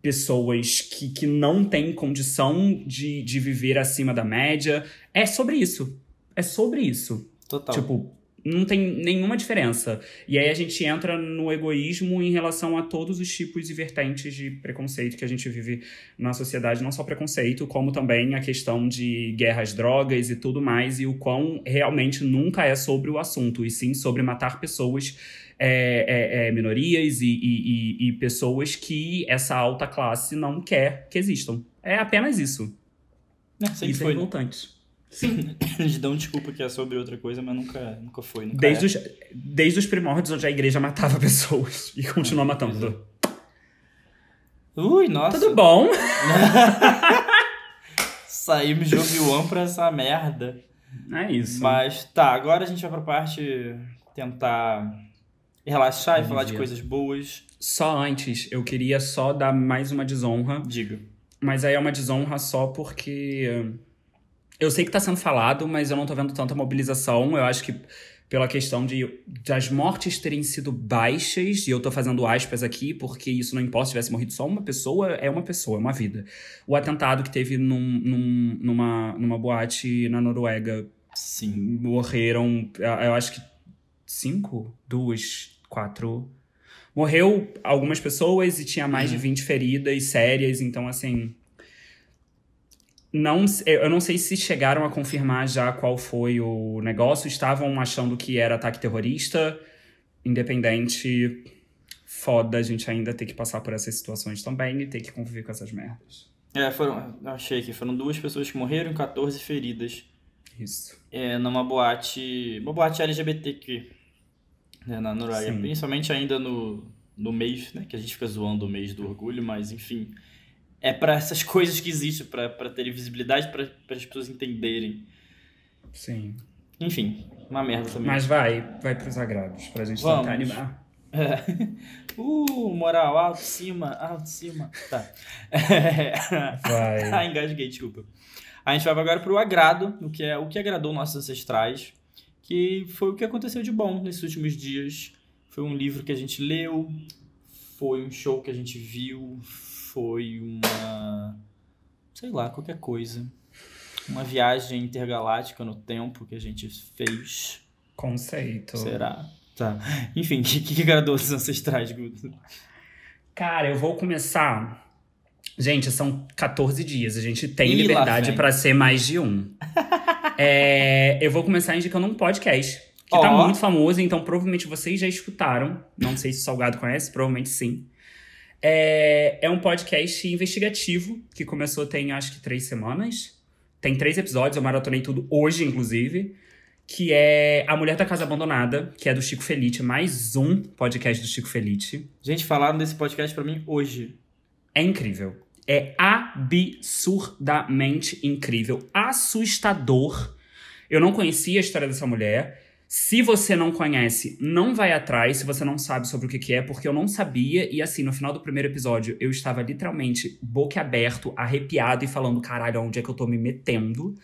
pessoas que, que não têm condição de, de viver acima da média. É sobre isso. É sobre isso. Total. Tipo, não tem nenhuma diferença. E aí a gente entra no egoísmo em relação a todos os tipos e vertentes de preconceito que a gente vive na sociedade, não só preconceito, como também a questão de guerras, drogas e tudo mais, e o quão realmente nunca é sobre o assunto, e sim sobre matar pessoas. é, é, é, minorias e, e- e- pessoas que essa alta classe não quer que existam. É apenas isso. É, sempre isso é foi. né? revoltante. <coughs> Eles dão desculpa que é sobre outra coisa, mas nunca, nunca foi. Nunca Desde é. os, desde os primórdios onde a igreja matava <laughs> pessoas e continua É, matando. Ui, nossa. Tudo bom? <laughs> Saímos de Obi-Wan pra essa merda. É isso. Mas tá, agora a gente vai pra parte tentar relaxar e falar de coisas boas. Só antes, eu queria só dar mais uma desonra. Diga. Mas aí é uma desonra só porque. Eu sei que tá sendo falado, mas eu não tô vendo tanta mobilização. Eu acho que pela questão de das mortes terem sido baixas, e eu tô fazendo aspas aqui, porque isso não importa se tivesse morrido só uma pessoa, é uma pessoa, é uma vida. O atentado que teve num, num- numa, numa boate na Noruega Sim. morreram, eu acho que cinco, duas, quatro. Morreu algumas pessoas e tinha mais de 20 feridas sérias, então assim. Não, eu não sei se chegaram a confirmar já qual foi o negócio. Estavam achando que era ataque terrorista. Independente, foda a gente ainda ter que passar por essas situações também e ter que conviver com essas merdas. É, foram. Achei aqui, foram duas pessoas que morreram e 14 feridas. Isso. É, numa boate. Uma boate LGBTQ. Né, na Noruega. Principalmente ainda no, no mês, né? Que a gente fica zoando o mês do orgulho, mas enfim. É pra essas <laughs> coisas que existem, pra, pra terem visibilidade, pra as pessoas entenderem. Sim. Enfim, uma merda também. Mas vai, vai pros agrados, pra gente Vamos. tentar animar. É. <laughs> Uh, moral, alto, cima, alto, cima. Tá. É. <laughs> Vai. ah, engasguei, desculpa. A gente vai agora pro agrado, o que é o que agradou nossos ancestrais, que foi o que aconteceu de bom nesses últimos dias. Foi um livro que a gente leu, foi um show que a gente viu, foi uma. sei lá, qualquer coisa. Uma viagem intergaláctica no tempo que a gente fez. Conceito. Será? Tá. Enfim, o <laughs> que, que agradou os ancestrais, Guto? Cara, eu vou começar. Gente, são 14 dias. A gente tem Ih, liberdade pra ser mais de um. <laughs> É, eu vou começar indicando um podcast que tá Ó. muito famoso, então provavelmente vocês já escutaram. Não sei se o Salgado conhece, provavelmente sim. É, é um podcast investigativo que começou tem acho que três semanas. Tem três episódios, eu maratonei tudo hoje, inclusive. Que é A Mulher da Casa Abandonada, que é do Chico Felite, mais um podcast do Chico Felite. Gente, falaram desse podcast pra mim hoje. É incrível. É absurdamente incrível. Assustador. Eu não conhecia a história dessa mulher. Se você não conhece, não vai atrás. Se você não sabe sobre o que, que é, porque eu não sabia. E assim, no final do primeiro episódio, eu estava literalmente boca aberto, arrepiado e falando: caralho, onde é que eu tô me metendo?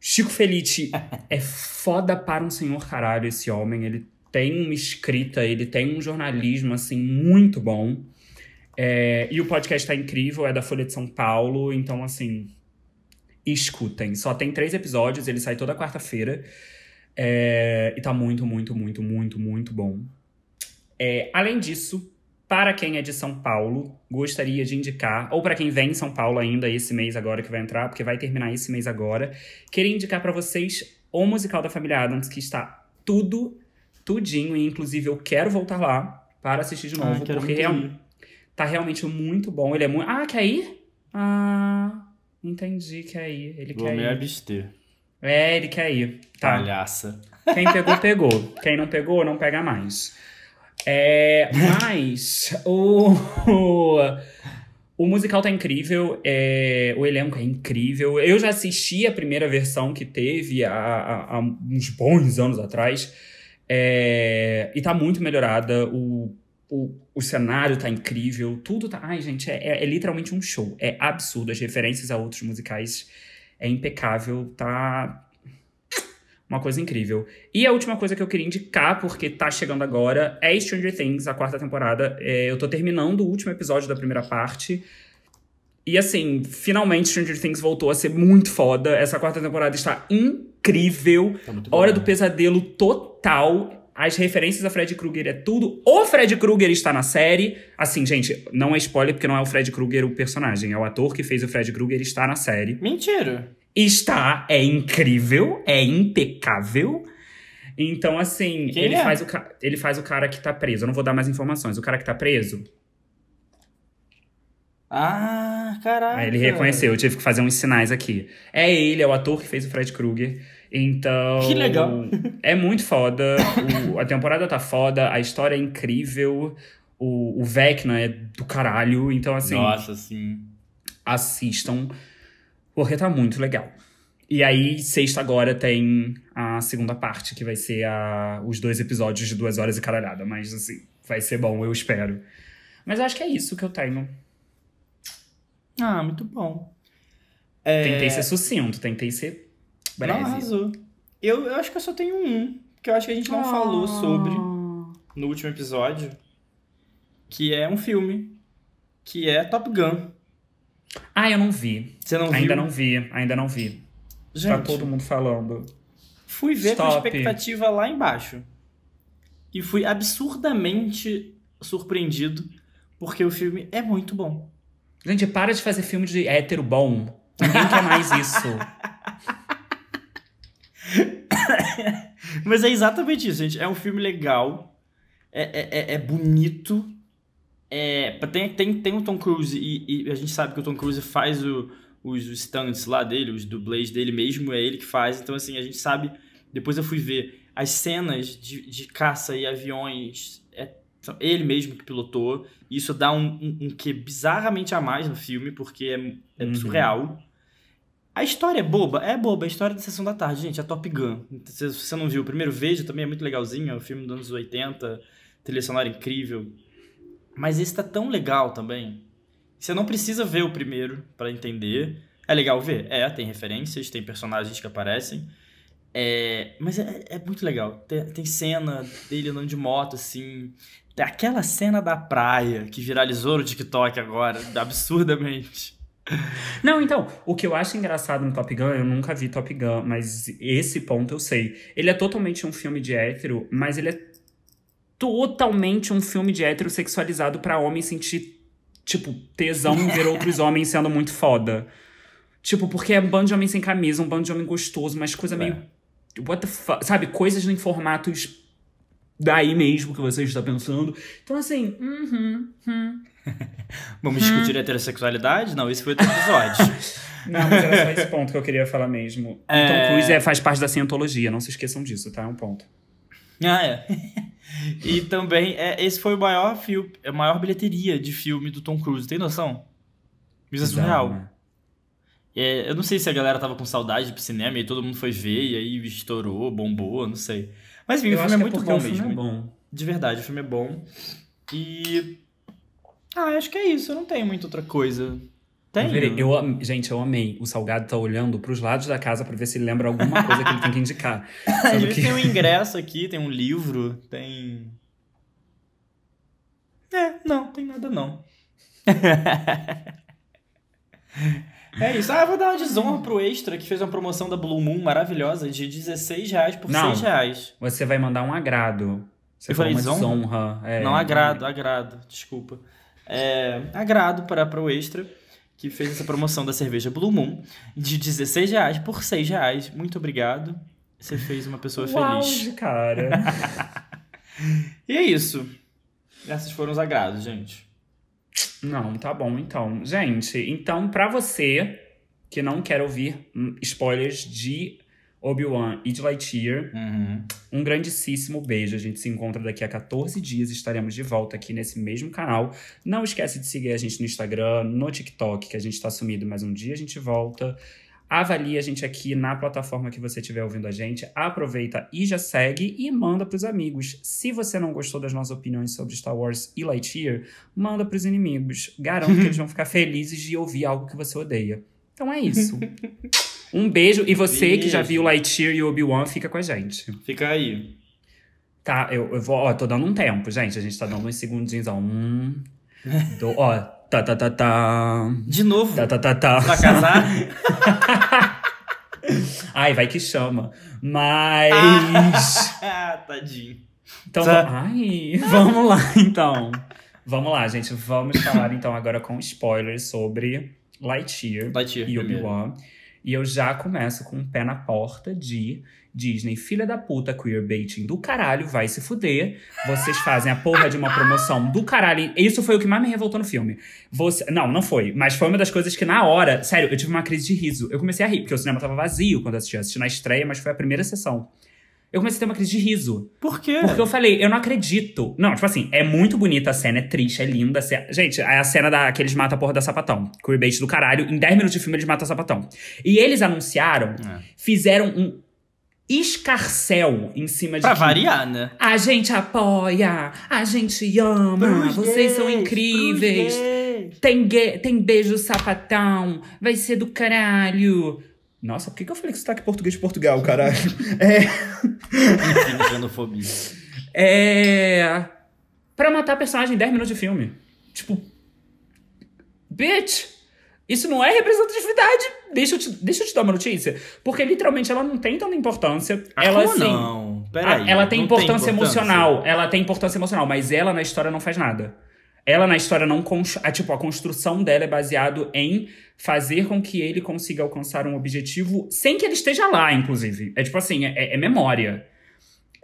Chico Felite <laughs> é foda para um senhor caralho, esse homem. Ele tem uma escrita, ele tem um jornalismo, assim, muito bom. É, e o podcast tá incrível, é da Folha de São Paulo, então assim, escutem. Só tem três episódios, ele sai toda quarta-feira. É, e tá muito, muito, muito, muito, muito bom. É, além disso, para quem é de São Paulo, gostaria de indicar, ou para quem vem em São Paulo ainda esse mês agora que vai entrar, porque vai terminar esse mês agora, queria indicar para vocês o musical da família Adams, que está tudo, tudinho, e inclusive eu quero voltar lá para assistir de novo, Ah, porque real- tá realmente muito bom. Ele é muito. Ah, quer ir? Ah, entendi, quer ir. Ele Vou quer me ir. abster. É, ele quer ir. Tá. Palhaça. Quem pegou, pegou. Quem não pegou, não pega mais. É, mas o, o, <laughs> o musical tá incrível, é, o elenco é incrível. Eu já assisti a primeira versão que teve há, há- há uns bons anos atrás. É, e tá muito melhorada. O, o, o cenário tá incrível. Tudo tá. Ai, gente, é, é, é literalmente um show. É absurdo. As referências a outros musicais é impecável. Tá. Uma coisa incrível. E a última coisa que eu queria indicar, porque tá chegando agora, é Stranger Things, a quarta temporada. É, eu tô terminando o último episódio da primeira parte. E assim, finalmente Stranger Things voltou a ser muito foda. Essa quarta temporada está incrível. Tá Hora né? do pesadelo total. As referências a Fred Krueger é tudo. O Fred Krueger está na série. Assim, gente, não é spoiler porque não é o Fred Krueger o personagem. É o ator que fez o Fred Krueger está na série. Mentira. Está, é incrível, é impecável. Então, assim, Quem ele, é? faz o ele faz o cara que tá preso. Eu não vou dar mais informações. O cara que tá preso, Ah, caraca. Aí ele reconheceu, eu tive que fazer uns sinais aqui. É ele, é o ator que fez o Fred Krueger. Então. Que legal. É muito foda. o- a temporada tá foda, a história é incrível. O, o Vecna é do caralho. Então, assim, Nossa, sim. assistam, porque tá muito legal. E aí, sexta agora tem a segunda parte, que vai ser a, os dois episódios de duas horas e caralhada. Mas, assim, vai ser bom, eu espero. Mas acho que é isso que eu tenho. Ah, muito bom. É... Tentei ser sucinto, tentei ser Não, arrasou. Eu, eu acho que eu só tenho um, que eu acho que a gente não falou sobre no último episódio, que é um filme, que é Top Gun. Ah, eu não vi. Você não ainda viu? não vi, ainda não vi. Gente, Tá todo mundo falando. fui ver com a Stop. expectativa lá embaixo. E fui absurdamente surpreendido, porque o filme é muito bom. Gente, para de fazer filme de hétero bom. Ninguém quer mais isso. <laughs> <coughs> Mas é exatamente isso, gente. É um filme legal. É, é, é- é bonito. É, tem, tem, tem o Tom Cruise e, e a gente sabe que o Tom Cruise faz o- os, os stunts lá dele, os dublês dele mesmo, é ele que faz. Então, assim, a gente sabe. Depois eu fui ver as cenas de, de caça e aviões. É, ele mesmo que pilotou. Isso dá um, um, um quê bizarramente a mais no filme, porque é, é Uhum. surreal. A história é boba? É boba. A história da Sessão da Tarde, gente, é Top Gun. Se você não viu o primeiro, veja. Também é muito legalzinho. É um filme dos anos 80. Trilha sonora incrível. Mas esse tá tão legal também. Você não precisa ver o primeiro pra entender. É legal ver? É, tem referências, tem personagens que aparecem. É, mas é, é muito legal. Tem, tem cena dele andando de moto, assim. Tem aquela cena da praia que viralizou no TikTok agora, absurdamente. Não, então, o que eu acho engraçado no Top Gun, eu nunca vi Top Gun, mas esse ponto eu sei. Ele é totalmente um filme de hétero, mas ele é totalmente um filme de hétero sexualizado pra homem sentir, tipo, tesão em ver outros <laughs> homens sendo muito foda. Tipo, porque é um bando de homem sem camisa, um bando de homem gostoso, mas coisa meio. What the fuck? Sabe? Coisas em formatos daí mesmo que você está pensando. Então, assim, uhum, hum. <laughs> Vamos discutir heterossexualidade? Não, esse foi outro episódio. <laughs> Não, mas era só esse ponto que eu queria falar mesmo. É. Tom Cruise é, faz parte da cientologia, não se esqueçam disso, tá? É um ponto. ah, é. <laughs> E também, é, esse foi o maior filme, a maior bilheteria de filme do Tom Cruise. Tem noção? Isso é surreal. Né? É, eu não sei se a galera tava com saudade pro cinema e todo mundo foi ver e aí estourou, bombou, não sei. Mas enfim, Eu o filme é que muito bom filme mesmo. é bom. De verdade, o filme é bom. E. Ah, acho que é isso. Eu não tenho muita outra coisa. Tem. Eu gente, eu amei. O Salgado tá olhando pros lados da casa pra ver se ele lembra alguma coisa que ele tem que indicar. <laughs> Sendo que... Tem um <laughs> ingresso aqui, tem um livro, tem. É, não, tem nada não. <laughs> é isso. Ah, eu vou dar uma desonra pro Extra, que fez uma promoção da Blue Moon maravilhosa, de 16 reais por Não. 6 reais. Você vai mandar um agrado. Você Eu falou falei uma desonra? desonra. É, não, agrado, agrado, desculpa. É, agrado para, para o Extra, que fez essa promoção da cerveja Blue Moon, de 16 reais por 6 reais. Muito obrigado. Você fez uma pessoa Uau, feliz. cara. <laughs> E é isso. Esses foram os agrados, gente. Não, tá bom então. Gente, então pra você que não quer ouvir hum, spoilers de Obi-Wan e de Lightyear, Uhum. um grandíssimo beijo. A gente se encontra daqui a 14 dias. Estaremos de volta aqui nesse mesmo canal. Não esquece de seguir a gente no Instagram, no TikTok, que a gente tá sumido, mas um dia a gente volta. Avalie a gente aqui na plataforma que você estiver ouvindo a gente. Aproveita e já segue e manda pros amigos. Se você não gostou das nossas opiniões sobre Star Wars e Lightyear, manda pros inimigos. Garanto que eles vão ficar <laughs> felizes de ouvir algo que você odeia. Então é isso. <laughs> Um beijo. E você Beijo. que já viu Lightyear e Obi-Wan, fica com a gente. Fica aí. Tá, eu, eu vou, ó, tô dando um tempo, gente. A gente tá dando uns segundinhos, ó. Um, <laughs> do, ó, tá, tá, tá, tá. De novo. Tá, tá, tá, tá. Pra casar? <laughs> Ai, vai que chama. Mas. ah, tadinho. Então, Tá. ai, vamos lá, então. Vamos lá, gente. Vamos falar, então, agora com spoilers sobre Lightyear Lightyear e. Obi-Wan. E eu já começo com o pé na porta de Disney, filha da puta, queerbaiting do caralho, vai se fuder. Vocês fazem a porra de uma promoção do caralho. Isso foi o que mais me revoltou no filme. Você... Não, não foi. Mas foi uma das coisas que, na hora, sério, eu tive uma crise de riso. Eu comecei a rir, porque o cinema tava vazio quando eu assisti. Eu assisti na estreia, mas foi a primeira sessão. Eu comecei a ter uma crise de riso. Por quê? Porque eu falei, eu não acredito. Não, tipo assim, é muito bonita a cena, é triste, é linda. a ce- Gente, é a cena da, que eles matam a porra da sapatão. Queerbait do caralho. Em 10 minutos de filme eles matam a sapatão. E eles anunciaram, É. fizeram um escarcel em cima de. Pra que variar, né? A gente apoia, a gente ama, vocês são incríveis. Tem, tem beijo sapatão, vai ser do caralho. Nossa, por que, que eu falei que sotaque português de Portugal, caralho? É. Enfim, xenofobia. É. Pra matar personagem em 10 minutos de filme. Tipo. Bitch! Isso não é representatividade. Deixa eu, te, deixa eu te dar uma notícia. Porque literalmente ela não tem tanta importância. Ah, ela como assim. não? Peraí. Ela tem não importância, emocional. Ela tem importância emocional, mas ela na história não faz nada. Ela na história não. ah, tipo, a construção dela é baseado em fazer com que ele consiga alcançar um objetivo sem que ele esteja lá, inclusive. É tipo assim, é, é memória.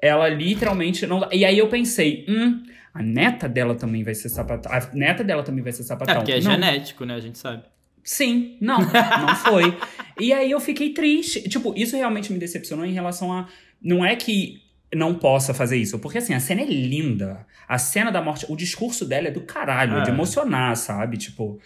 Ela literalmente não. E aí eu pensei, hum, a neta dela também vai ser sapatão. A neta dela também vai ser É sapatão. porque é Não. genético, né? A gente sabe. Sim, não, não foi. E aí eu fiquei triste. Tipo, isso realmente me decepcionou em relação a. Não é que não possa fazer isso, porque assim, a cena é linda. A cena da morte, o discurso dela é do caralho, é de É. emocionar, sabe? Tipo.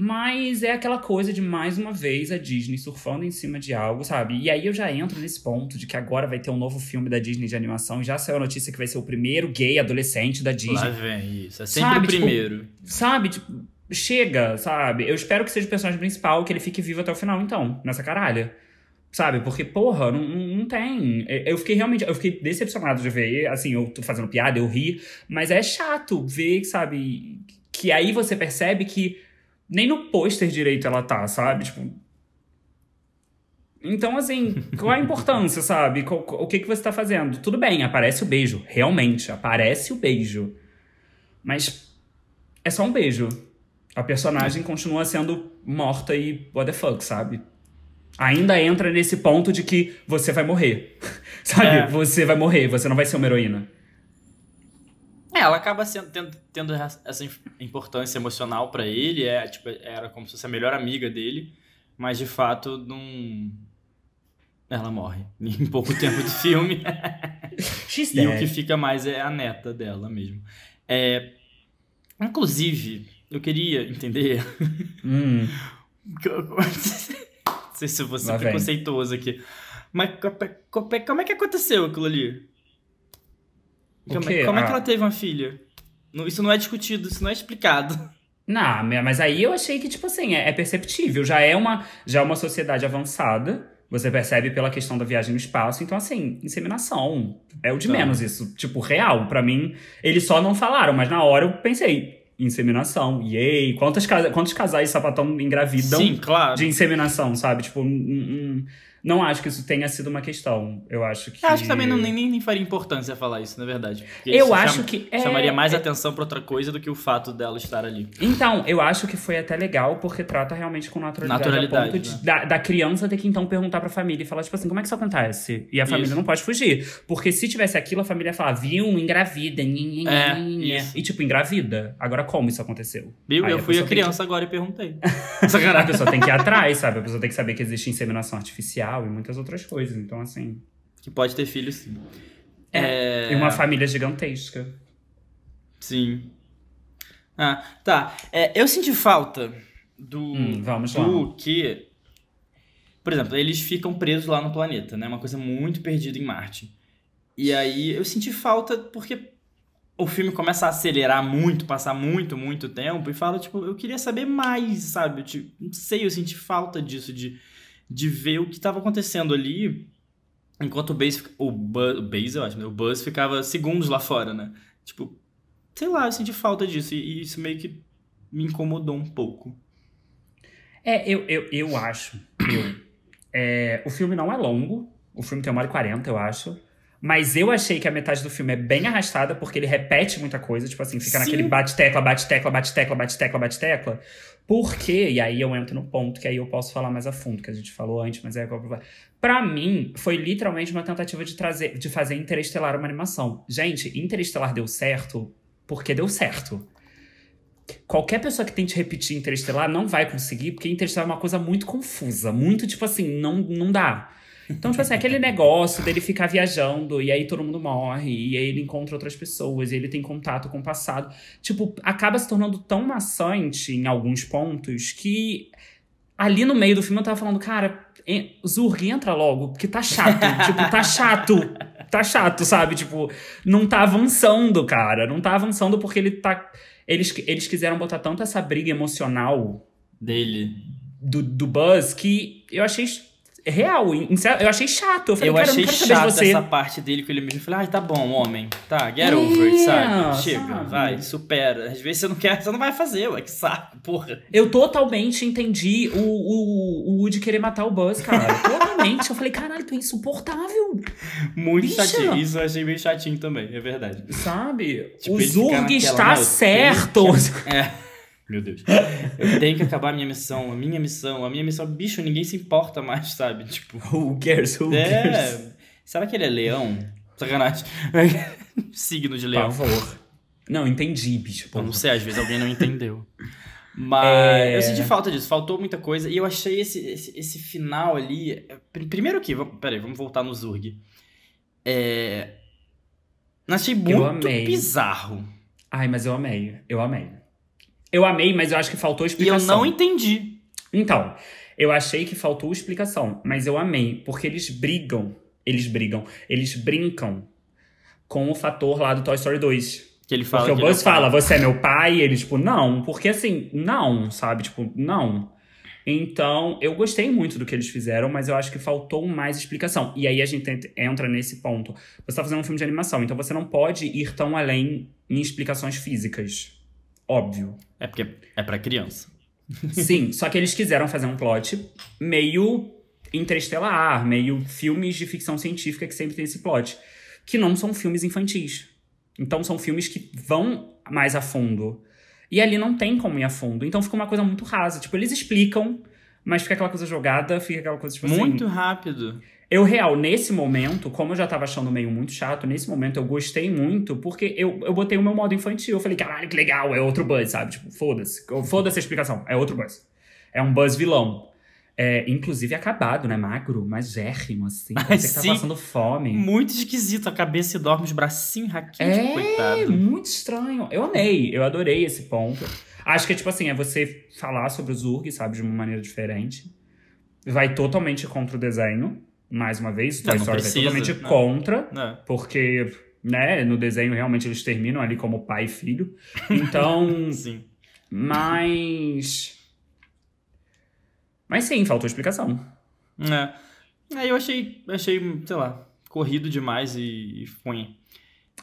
Mas é aquela coisa de mais uma vez a Disney surfando em cima de algo, sabe? E aí eu já entro nesse ponto de que agora vai ter um novo filme da Disney de animação. e Já saiu a notícia que vai ser o primeiro gay adolescente da Disney. Lá vem isso. É sempre Sabe, o tipo, primeiro. Sabe? Tipo, chega, sabe? Eu espero que seja o personagem principal, que ele fique vivo até o final, então, nessa caralha. Sabe? Porque, porra, não, não tem. Eu fiquei realmente. Eu fiquei decepcionado de ver. Assim, eu tô fazendo piada, eu ri. Mas é chato ver, sabe? Que aí você percebe que nem no pôster direito ela tá, sabe? Tipo. Então, assim, qual a importância, sabe? O que, que você tá fazendo? Tudo bem, aparece o beijo. Realmente, aparece o beijo. Mas é só um beijo. A personagem continua sendo morta e what the fuck, sabe? Ainda entra nesse ponto de que você vai morrer. <laughs> sabe? É. Você vai morrer, você não vai ser uma heroína. É, ela acaba sendo, tendo, tendo essa importância emocional pra ele. É, tipo, era como se fosse a melhor amiga dele. Mas de fato, não. Ela morre <laughs> em pouco tempo de filme. <laughs> E o que fica mais é a neta dela mesmo. É, inclusive, eu queria entender. Hum, sei se eu vou ser Lá vem. preconceituoso aqui. Mas co- co- como é que aconteceu aquilo ali? Como, é, como é que Ah. ela teve uma filha? Isso não é discutido, isso não é explicado. Não, mas aí eu achei que, tipo assim, é, é perceptível. Já é, uma, já é uma sociedade avançada. Você percebe pela questão da viagem no espaço. Então, assim, inseminação. É o de Tá. menos isso. Tipo, real. Pra mim, eles só não falaram. Mas na hora eu pensei, inseminação. Yay! Quantos, quantos casais sapatão engravidam Sim, claro. de inseminação, sabe? Tipo, hum, hum, não acho que isso tenha sido uma questão. Eu acho que... Eu acho que também não, nem, nem, faria importância falar isso, na verdade. Porque Eu acho chama- que... é- Chamaria mais é- atenção pra outra coisa do que o fato dela estar ali. Então, eu acho que foi até legal porque trata realmente com naturalidade, Naturalidade, a ponto de- né? da, da criança ter que então perguntar pra família e falar, tipo assim, como é que isso acontece? E a família Isso. não pode fugir. Porque se tivesse aquilo, a família ia falar, viu, engravida, nhe, nhe, É, isso. E tipo, engravida. Agora, como isso aconteceu? Viu? Aí eu a fui a criança agora e perguntei. <laughs> A Sacanagem. pessoa tem que ir atrás, sabe? A pessoa tem que saber que existe inseminação artificial e muitas outras coisas. Então, assim. Que pode ter filho, sim. É. E uma família gigantesca. Sim. Ah, tá. É, eu senti falta do, Hum, vamos lá. do que Por exemplo, eles ficam presos lá no planeta, né? Uma coisa muito perdida em Marte. E aí eu senti falta porque o filme começa a acelerar muito, passar muito, muito tempo e fala, tipo, eu queria saber mais, sabe? Tipo, não sei, eu senti falta disso, de, de ver o que estava acontecendo ali, enquanto o Buzz, o Buzz, o Buzz, eu acho, né? o Buzz ficava segundos lá fora, né? Tipo, sei lá, eu senti falta disso e, e isso meio que me incomodou um pouco. É, eu, eu, eu acho, eu, é, o filme não é longo, o filme tem uma hora e quarenta, eu acho, mas eu achei que a metade do filme é bem arrastada, porque ele repete muita coisa. Tipo assim, fica Sim. naquele bate-tecla, bate-tecla, bate-tecla, bate-tecla, bate-tecla. Por quê? E aí eu entro no ponto que aí eu posso falar mais a fundo, que a gente falou antes, mas é Pra mim, foi literalmente uma tentativa de trazer, de fazer Interestelar uma animação. Gente, Interestelar deu certo porque deu certo. Qualquer pessoa que tente repetir Interestelar não vai conseguir, porque Interestelar é uma coisa muito confusa, muito tipo assim, não, não dá. Então, tipo assim, aquele negócio dele ficar viajando e aí todo mundo morre, e aí ele encontra outras pessoas, e ele tem contato com o passado. Tipo, acaba se tornando tão maçante em alguns pontos que ali no meio do filme eu tava falando, cara, Zurg, entra logo, porque tá chato. <laughs> tipo, tá chato. Tá chato, sabe? Tipo, não tá avançando, cara. Não tá avançando porque ele tá. Eles, eles quiseram botar tanto essa briga emocional dele. Do, do Buzz que eu achei real. Eu achei chato. Eu falei, eu cara, achei eu não chato saber de você. essa parte dele que ele me falou, ai, tá bom, homem. Tá, get over it, sabe? Chega, sabe? vai, supera. Às vezes você não quer, você não vai fazer, ué, que saco, porra. Eu totalmente entendi o, o, o Woody querer matar o Buzz, cara. <laughs> totalmente. Eu falei, caralho, tu é insuportável. Muito Bicha. chatinho. Isso eu achei meio chatinho também, é verdade. Sabe? Tipo, o Zurg está certo. <laughs> É. Meu Deus. <laughs> Eu tenho que acabar a minha missão, a minha missão, a minha missão. Bicho, ninguém se importa mais, sabe? Tipo. <laughs> Who cares? Who é... cares? Será que ele é leão? Sacanagem. <laughs> Signo de leão. Por favor. Não, entendi, bicho. Não sei, às vezes alguém não entendeu. Mas é... eu senti falta disso, faltou muita coisa. E eu achei esse, esse, esse final ali. Primeiro que. Peraí, vamos voltar no Zurg. É. Achei muito bizarro. Ai, mas eu amei. Eu amei. Eu amei, mas eu acho que faltou explicação. E eu não entendi. Então, eu achei que faltou explicação, mas eu amei, porque eles brigam, eles brigam, eles brincam com o fator lá do Toy Story 2. Que ele fala. Porque o Buzz fala, você é meu pai, ele, tipo, não, porque assim, não, sabe? Tipo, não. Então, eu gostei muito do que eles fizeram, mas eu acho que faltou mais explicação. E aí a gente entra nesse ponto. Você tá fazendo um filme de animação, então você não pode ir tão além em explicações físicas. Óbvio. É porque é para criança. Sim, só que eles quiseram fazer um plot meio interestelar, meio filmes de ficção científica que sempre tem esse plot. Que não são filmes infantis. Então são filmes que vão mais a fundo. E ali não tem como ir a fundo. Então fica uma coisa muito rasa. Tipo, eles explicam, mas fica aquela coisa jogada, fica aquela coisa tipo muito assim. Muito rápido. Eu, real, nesse momento, como eu já tava achando meio muito chato, nesse momento eu gostei muito, porque eu, eu botei o meu modo infantil. Eu falei, caralho, que legal, é outro Buzz, sabe? Tipo, foda-se. Foda-se a explicação, é outro Buzz. É um Buzz vilão. É, inclusive acabado, né? Magro, mas gérrimo, assim. Ai, você que tá passando fome. Muito esquisito. A cabeça e dorme, os bracinhos raquíticos, é, coitado. É, muito estranho. Eu amei, eu adorei esse ponto. Acho que, tipo assim, é você falar sobre o Zurg, sabe, de uma maneira diferente. Vai totalmente contra o desenho mais uma vez, Toy Story é totalmente não. contra, não. porque né, no desenho realmente eles terminam ali como pai e filho. <laughs> Então. sim. Mas. Mas sim, faltou explicação. É. é eu achei, achei, sei lá, corrido demais e, e ruim.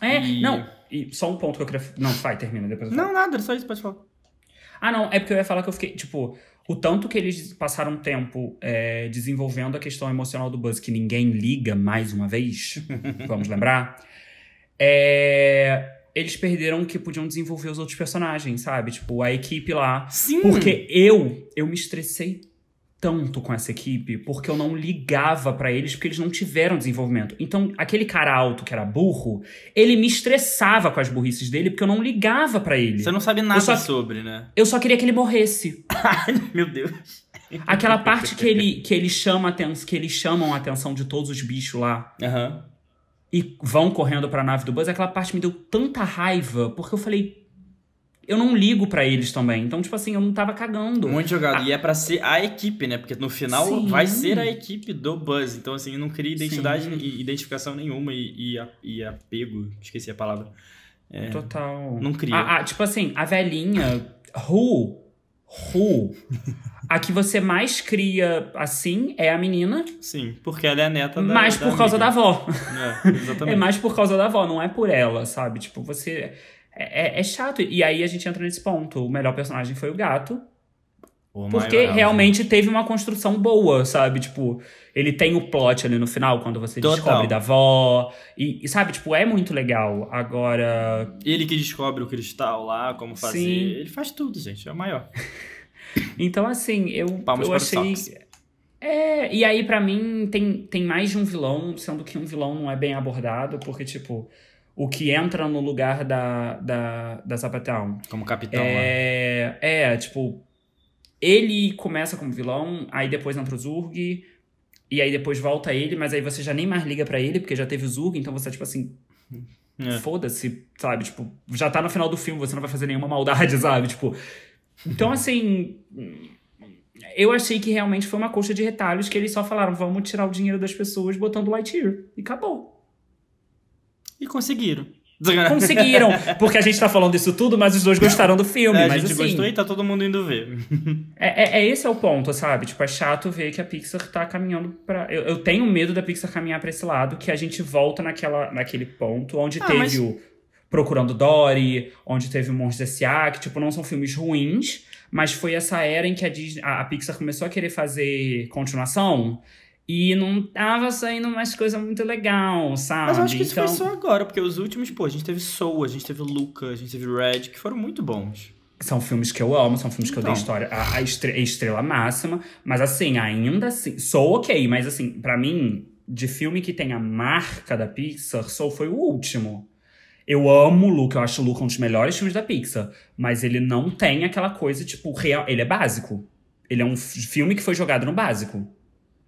É, e... não. E só um ponto que eu queria. Não, vai, termina, depois eu falo. Não, nada, só isso, pode falar. Ah, não, é porque eu ia falar que eu fiquei, tipo, o tanto que eles passaram tempo é, desenvolvendo a questão emocional do Buzz, que ninguém liga mais uma vez, <laughs> vamos lembrar, é, eles perderam que podiam desenvolver os outros personagens, sabe? Tipo, a equipe lá. Sim! Porque eu, eu me estressei tanto com essa equipe porque eu não ligava para eles porque eles não tiveram desenvolvimento. Então, aquele cara alto que era burro, ele me estressava com as burrices dele porque eu não ligava para ele. Você não sabe nada só, sobre, né? Eu só queria que ele morresse. <laughs> Meu Deus. Aquela parte que ele <laughs> que ele chama atenção, que eles chamam a atenção de todos os bichos lá. Uhum. E vão correndo para a nave do Buzz, aquela parte me deu tanta raiva porque eu falei eu não ligo pra eles também. Então, tipo assim, eu não tava cagando. Muito jogado. Ah. E é pra ser a equipe, né? Porque no final Sim. vai ser a equipe do Buzz. Então, assim, não cria identidade e identificação nenhuma e, e, a- e apego. Esqueci a palavra. É. Total. Não cria. Ah, ah, tipo assim, a velhinha, who? Who? a que você mais cria assim é a menina, Sim, porque ela é a neta da. mas por causa da amiga. avó. É, <laughs> exatamente. É mais por causa da avó, não é por ela, sabe? Tipo, você. É, é- é chato. E aí a gente entra nesse ponto. O melhor personagem foi o gato. O Porque maior, realmente teve uma construção boa, sabe? Tipo, ele tem o plot ali no final, quando você Total. descobre da avó. E, e, sabe, tipo, é muito legal. Agora. Ele que descobre o cristal lá, como fazer. Sim. Ele faz tudo, gente. É o maior. <laughs> Então, assim, eu, Palmas eu para achei. É, e aí pra mim tem, tem mais de um vilão, sendo que um vilão não é bem abordado, porque, tipo, o que entra no lugar da, da, da Zapatão Como capitão lá. é, é, tipo, ele começa como vilão, aí depois entra o Zurg, e aí depois volta ele, mas aí você já nem mais liga pra ele, porque já teve o Zurg, então você, tipo assim, É. foda-se, sabe? Tipo, já tá no final do filme, você não vai fazer nenhuma maldade, <laughs> sabe? Tipo, então assim, eu achei que realmente foi uma coxa de retalhos que eles só falaram, vamos tirar o dinheiro das pessoas botando Lightyear, e acabou. E conseguiram. Conseguiram, porque a gente tá falando isso tudo, mas os dois gostaram do filme, É, a mas gente assim... gostou e tá todo mundo indo ver. É, é, é esse é o ponto, sabe? Tipo, é chato ver que a Pixar tá caminhando pra. Eu, eu tenho medo da Pixar caminhar pra esse lado, que a gente volta naquela, naquele ponto onde Ah, teve mas- o Procurando Dory, onde teve o Monstros S.A., que, tipo, não são filmes ruins, mas foi essa era em que a, Disney, a, a Pixar começou a querer fazer continuação e não tava saindo mais coisa muito legal, sabe? Mas eu acho que isso então... foi só agora, porque os últimos, pô, a gente teve Soul, a gente teve Luca, a gente teve Red, que foram muito bons. São filmes que eu amo, são filmes que eu dei Então. história. A, a estre- a estrela máxima. Mas assim, ainda assim. Sou ok, mas assim, pra mim, de filme que tem a marca da Pixar, Soul foi o último. Eu amo o Luca, eu acho o Luca um dos melhores filmes da Pixar. Mas ele não tem aquela coisa, tipo, real. Ele é básico. Ele é um filme que foi jogado no básico.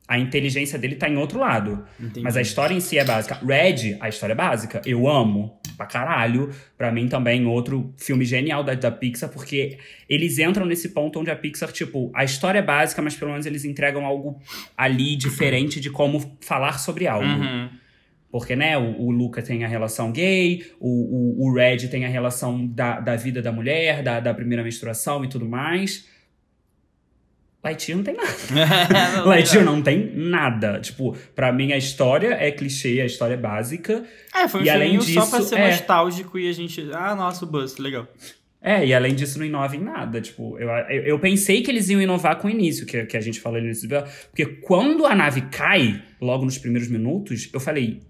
A inteligência dele tá em outro lado. Entendi. Mas a história em si é básica. Red, a história é básica. Eu amo pra caralho. Pra mim também, outro filme genial da, da Pixar, porque eles entram nesse ponto onde a Pixar, tipo, a história é básica, mas pelo menos eles entregam algo ali diferente de como falar sobre algo. Uhum. Porque, né, o, o Luca tem a relação gay, o, o, o Red tem a relação da, da vida da mulher, da, da primeira menstruação e tudo mais. Lightyear não tem nada. <laughs> <laughs> Lightyear não tem nada. Tipo, pra mim a história é clichê, a história é básica. É, foi um E além filminho só pra disso, ser é. nostálgico e a gente. Ah, nossa, o Buzz, legal. É, e além disso não inova em nada. Tipo, eu, eu, eu pensei que eles iam inovar com o início, que, que a gente falou no início. do- Porque quando a nave cai, logo nos primeiros minutos, eu falei: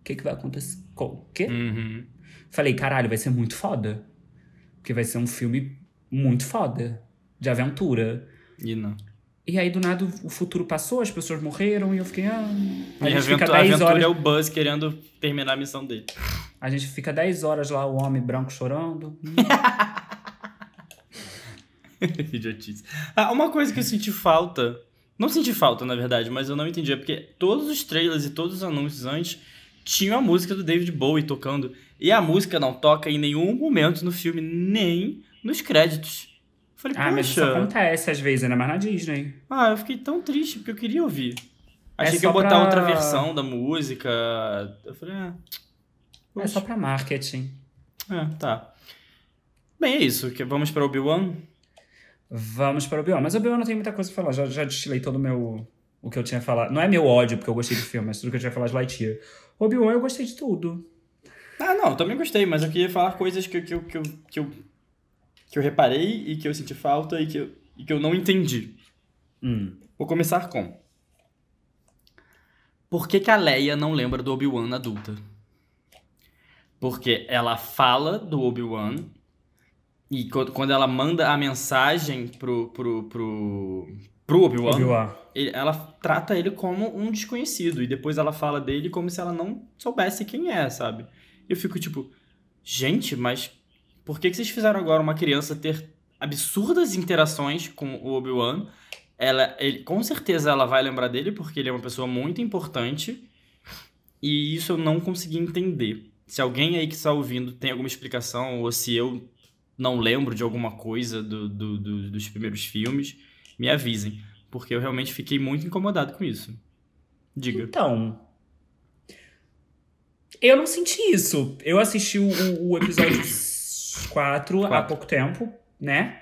o que, que vai acontecer? O quê? Uhum. Falei, caralho, vai ser muito foda. Porque vai ser um filme muito foda. De aventura. E não. E aí, do nada, o futuro passou, as pessoas morreram, e eu fiquei. Ah, a E gente fica aventura, a 10 aventura horas. é o Buzz querendo terminar a missão dele. A gente fica 10 horas lá, o homem branco chorando. <laughs> Idiotice. Ah, uma coisa que eu senti falta. Não senti falta, na verdade, mas eu não entendi. É porque todos os trailers e todos os anúncios antes tinham a música do David Bowie tocando. E a música não toca em nenhum momento no filme, nem nos créditos. Eu Falei, Ah, mas isso poxa. acontece às vezes, ainda mais na Disney. Ah, eu fiquei tão triste porque eu queria ouvir. É Achei que só ia botar pra- outra versão da música. Eu falei, ah. É só pra marketing. É, tá. Bem, é isso. Que- Vamos pra Obi-Wan? Vamos para o Obi-Wan. Mas o Obi-Wan não tem muita coisa pra falar. Já, já destilei todo o meu. O que eu tinha falado. Não é meu ódio, porque eu gostei do filme, mas tudo que eu tinha falado de Lightyear. Obi-Wan eu gostei de tudo. Ah, não, também gostei, mas eu queria falar coisas que, que, que, eu, que, eu, que eu reparei e que eu senti falta e que eu, e que eu não entendi. Hum. Vou começar com. Por que, que a Leia não lembra do Obi-Wan adulta? Porque ela fala do Obi-Wan e quando ela manda a mensagem pro, pro, pro, pro Obi-Wan, ele- ela trata ele como um desconhecido e depois ela fala dele como se ela não soubesse quem é, sabe? Eu fico tipo, gente, mas por que, que vocês fizeram agora uma criança ter absurdas interações com o Obi-Wan? Ela, ele, com certeza ela vai lembrar dele porque ele é uma pessoa muito importante e isso eu não consegui entender. Se alguém aí que está ouvindo tem alguma explicação ou se eu não lembro de alguma coisa do, do, do, dos primeiros filmes, me avisem. Porque eu realmente fiquei muito incomodado com isso. Diga. Então. Eu não senti isso. Eu assisti o, o episódio 4 há pouco tempo, né?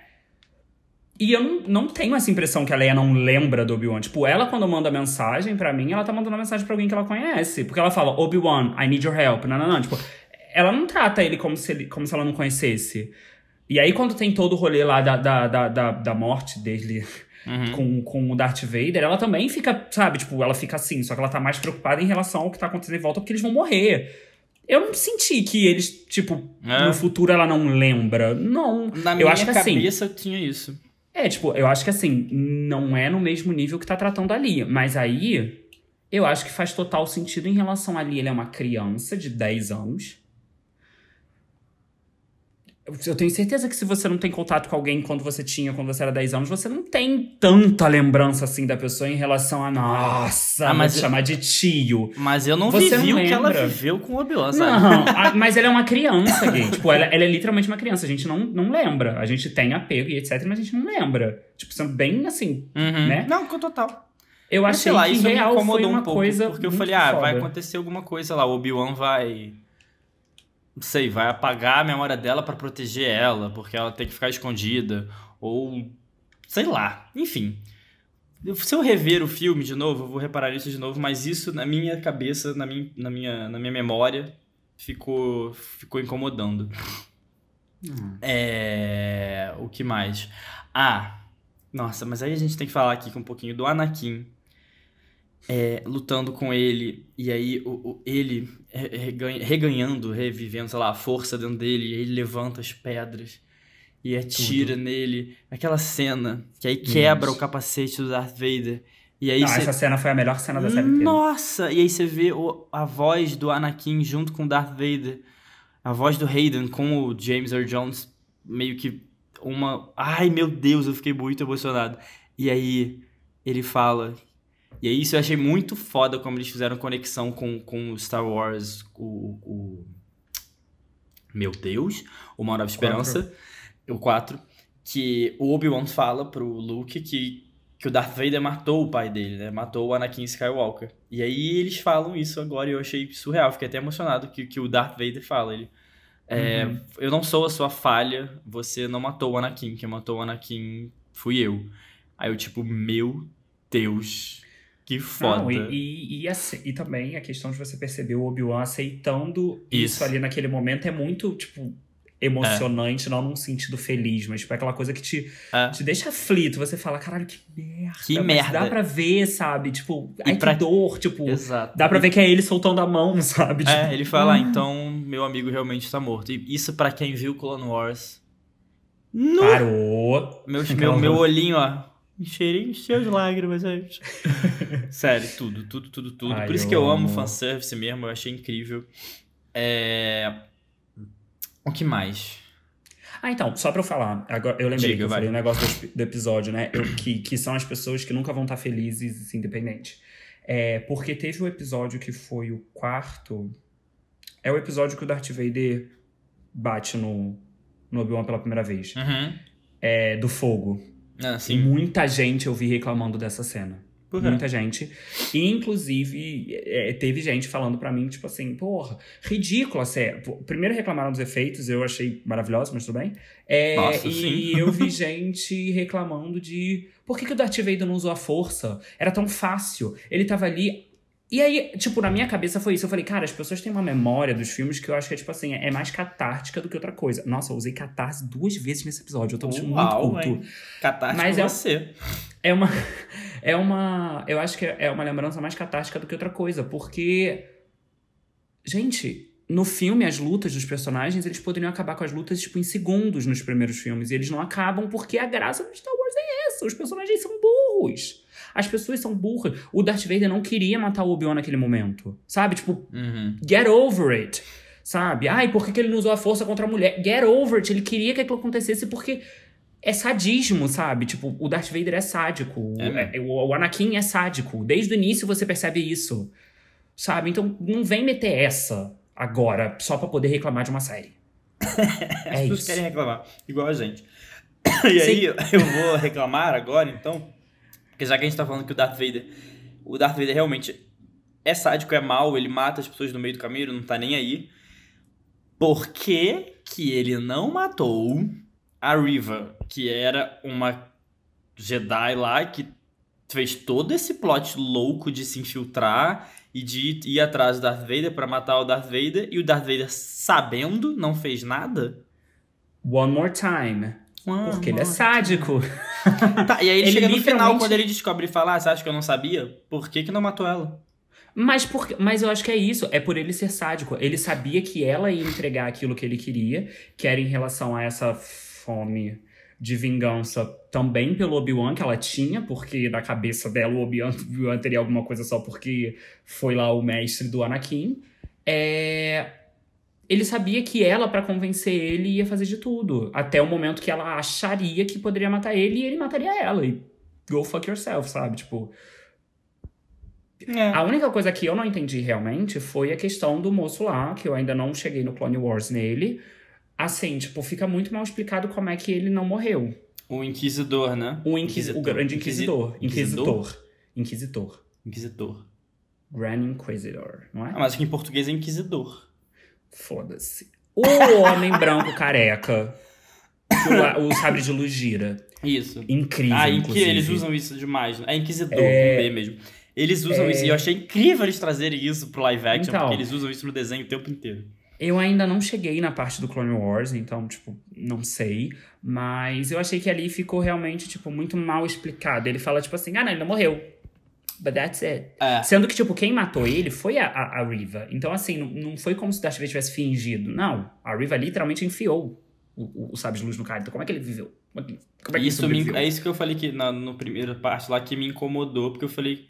E eu não, não tenho essa impressão que a Leia não lembra do Obi-Wan. Tipo, ela quando manda mensagem para mim, ela tá mandando mensagem para alguém que ela conhece. Porque ela fala, Obi-Wan, I need your help. Não, não, não. Tipo, ela não trata ele como se, ele, como se ela não conhecesse. E aí, quando tem todo o rolê lá da, da, da, da, da morte dele uhum. com, com o Darth Vader, ela também fica, sabe, tipo, ela fica assim, só que ela tá mais preocupada em relação ao que tá acontecendo em volta, porque eles vão morrer. Eu não senti que eles, tipo, é. no futuro ela não lembra. Não. Na eu minha acho que, assim, cabeça assim, tinha isso. É, tipo, eu acho que assim, não é no mesmo nível que tá tratando ali. Mas aí, eu acho que faz total sentido em relação ali. Ele é uma criança de 10 anos eu tenho certeza que se você não tem contato com alguém quando você tinha, quando você era 10 anos, você não tem tanta lembrança assim da pessoa em relação a nossa, ah, mas eu, chamar de tio. Mas eu não você vivi não o que ela viveu com o Obi-Wan, Não, a, mas ela é uma criança, gay. <laughs> tipo, ela, ela, é literalmente uma criança. A gente não, não lembra. A gente tem apego e etc, mas a gente não lembra. Tipo, sendo bem assim, uhum. né? Não, com total. Eu achei lá, que isso real me incomodou foi uma um pouco, coisa porque eu falei, ah, vai acontecer alguma coisa lá, o Obi-Wan vai não sei, vai apagar a memória dela para proteger ela, porque ela tem que ficar escondida, ou sei lá, enfim. Se eu rever o filme de novo, eu vou reparar isso de novo, mas isso na minha cabeça, na minha, na minha, na minha memória, ficou, ficou incomodando. Hum. É. O que mais? Ah, nossa, mas aí a gente tem que falar aqui um pouquinho do Anakin é, lutando com ele, e aí o, o ele reganha, reganhando, revivendo, sei lá, a força dentro dele, e aí ele levanta as pedras e atira Tudo. nele. Aquela cena que aí quebra Isso. o capacete do Darth Vader. E aí Não, cê... essa cena foi a melhor cena da série inteira. Nossa! E aí você vê o, a voz do Anakin junto com o Darth Vader. A voz do Hayden com o James Earl Jones. Meio que uma... Ai, meu Deus, eu fiquei muito emocionado. E aí ele fala e aí isso eu achei muito foda como eles fizeram conexão com, com Star Wars, o, o... Meu Deus, o Uma Nova Esperança, quatro. o 4, que o Obi-Wan fala pro Luke que, que o Darth Vader matou o pai dele, né? Matou o Anakin Skywalker. E aí eles falam isso agora e eu achei surreal, fiquei até emocionado que, que o Darth Vader fala. Ele, é, uhum. Eu não sou a sua falha, você não matou o Anakin, quem matou o Anakin fui eu. Aí eu, tipo, meu Deus. Que foda. Não, e, e, e, e, também a questão de você perceber o Obi-Wan aceitando isso. isso. ali naquele momento é muito, tipo, emocionante, é. não num sentido feliz, mas tipo, é aquela coisa que te, é. te deixa aflito. Você fala, caralho, que merda. Que merda. Dá pra ver, sabe? Tipo, ai, pra... que dor, tipo. Exato. Dá pra ver que é ele soltando a mão, <laughs> sabe? Tipo, é, ele fala, ah, então meu amigo realmente está morto. E isso para quem viu Clone Wars. No... Parou. Meu, <laughs> meu, meu olhinho, ó Encherei encheu de lágrimas, gente. <laughs> Sério, tudo, tudo, tudo, tudo. Ai, Por isso eu que eu amo, amo fanservice mesmo, eu achei incrível. É... O que mais? Ah, então, só pra eu falar, agora eu lembrei Diga, que eu vai. falei o um negócio do, do, episódio, né? Eu, que, que são as pessoas que nunca vão estar felizes, assim, independente. É, porque teve o um episódio que foi o quarto. É o episódio que o Darth Vader bate no, no Obi-Wan pela primeira vez. Uhum. É, do fogo. Ah, sim. E muita gente eu vi reclamando dessa cena. Muita gente. E, inclusive, é, teve gente falando para mim, tipo assim, porra, ridícula sério. Primeiro reclamaram dos efeitos, eu achei maravilhoso, mas tudo bem. É, Nossa, e sim. eu vi <laughs> gente reclamando de por que, que o Darth Vader não usou a força? Era tão fácil. Ele tava ali e aí, tipo, na minha cabeça foi isso. Eu falei, cara, as pessoas têm uma memória dos filmes que eu acho que é, tipo assim, é mais catártica do que outra coisa. Nossa, eu usei catarse duas vezes nesse episódio. Eu tô Uau, muito culto. Catártica Mas é você. É uma. <laughs> É uma. Eu acho que é uma lembrança mais catártica do que outra coisa. Porque. Gente, no filme, as lutas dos personagens, eles poderiam acabar com as lutas, tipo, em segundos nos primeiros filmes. E eles não acabam porque a graça do Star Wars é essa. Os personagens são burros. As pessoas são burras. O Darth Vader não queria matar o Obi-Wan naquele momento. Sabe? Tipo, uhum. get over it. Sabe? Ai, por que, que ele não usou a força contra a mulher? Get over it. Ele queria que aquilo acontecesse porque é sadismo, sabe? Tipo, o Darth Vader é sádico. É, é, o, o Anakin é sádico. Desde o início você percebe isso. Sabe? Então não vem meter essa agora só para poder reclamar de uma série. <laughs> As É pessoas isso. querem reclamar, igual a gente. <coughs> E aí, eu vou reclamar agora, então. Porque já que a gente tá falando que o Darth Vader. O Darth Vader realmente é sádico, é mau, ele mata as pessoas no meio do caminho, ele não tá nem aí. Por que, que ele não matou a Riva, que era uma Jedi lá que fez todo esse plot louco de se infiltrar e de ir atrás do Darth Vader pra matar o Darth Vader e o Darth Vader sabendo não fez nada? One more time. Porque ele é One sádico. <laughs> <laughs> Tá, e aí ele, Ele chega no final, quando ele descobre e fala, ah, você acha que eu não sabia? Por que que não matou ela? Mas, por, mas eu acho que é isso. É por ele ser sádico. Ele sabia que ela ia entregar aquilo que ele queria, que era em relação a essa fome de vingança também pelo Obi-Wan que ela tinha, porque na cabeça dela o Obi-Wan teria alguma coisa só porque foi lá o mestre do Anakin. É... Ele sabia que ela, pra convencer ele, ia fazer de tudo. Até o momento que ela acharia que poderia matar ele e ele mataria ela. E go fuck yourself, sabe? Tipo, É. a única coisa que eu não entendi realmente foi a questão do moço lá, que eu ainda não cheguei no Clone Wars nele. Assim, tipo, fica muito mal explicado como é que ele não morreu. O Inquisidor, né? O, inquis... o grande inquisidor. Inquisitor. Inquisitor. Inquisitor. Grand Inquisitor, não é? Ah, mas aqui em português é Inquisidor. Foda-se. O homem branco careca. que O, o sabre de luz gira. Isso. Incrível, ah, em que eles usam isso demais. né? É Inquisidor, É. mesmo. Eles usam isso e eu achei incrível eles trazerem isso pro live action, Então. porque eles usam isso no desenho o tempo inteiro. Eu ainda não cheguei na parte do Clone Wars, então, tipo, não sei. Mas eu achei que ali ficou realmente, tipo, muito mal explicado. Ele fala, tipo assim, ah, não, ele não morreu. But that's it. É. Sendo que, tipo, quem matou ele foi a, a, a Riva. Então, assim, não, não foi como se o Darth Vader tivesse fingido. Não. A Riva literalmente enfiou o, o, o sabre de luz no cara. Então, como é que ele viveu? Como é que, como é que Isso ele me, é isso que eu falei que na no primeira parte lá que me incomodou, porque eu falei,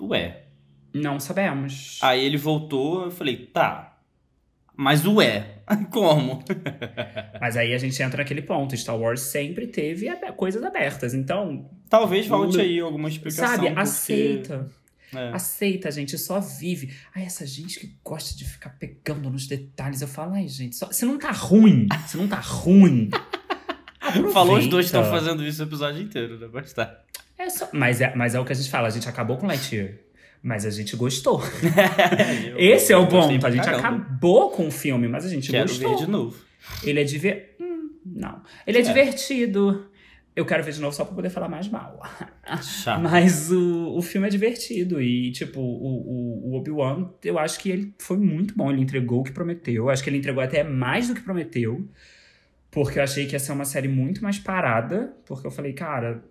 ué. Não sabemos. Aí ele voltou, eu falei, tá. Mas ué, <laughs> como? Mas aí a gente entra naquele ponto. Star Wars sempre teve coisas abertas. Então, Talvez volte aí alguma explicação. sabe, porque- aceita. É. Aceita, gente, só vive. Ai, essa gente que gosta de ficar pegando nos detalhes. Eu falo, ai, gente, só... se não tá ruim, se não tá ruim. aproveita. <laughs> Falou os dois estão fazendo isso o episódio inteiro, né? Mas tá. É só... mas, é, mas é o que a gente fala, a gente acabou com Lightyear. Mas a gente gostou. <laughs> Eu- Esse é o ponto. A gente acabou com o filme, mas a gente Quero gostou. ver de novo. Ele é diver... Hum, não. Ele é, É. divertido. Eu quero ver de novo só pra poder falar mais mal. Chato. <laughs> Mas o, o filme é divertido. E, tipo, o, o, o Obi-Wan, eu acho que ele foi muito bom. Ele entregou o que prometeu. Eu acho que ele entregou até mais do que prometeu. Porque eu achei que ia ser uma série muito mais parada. Porque eu falei, cara.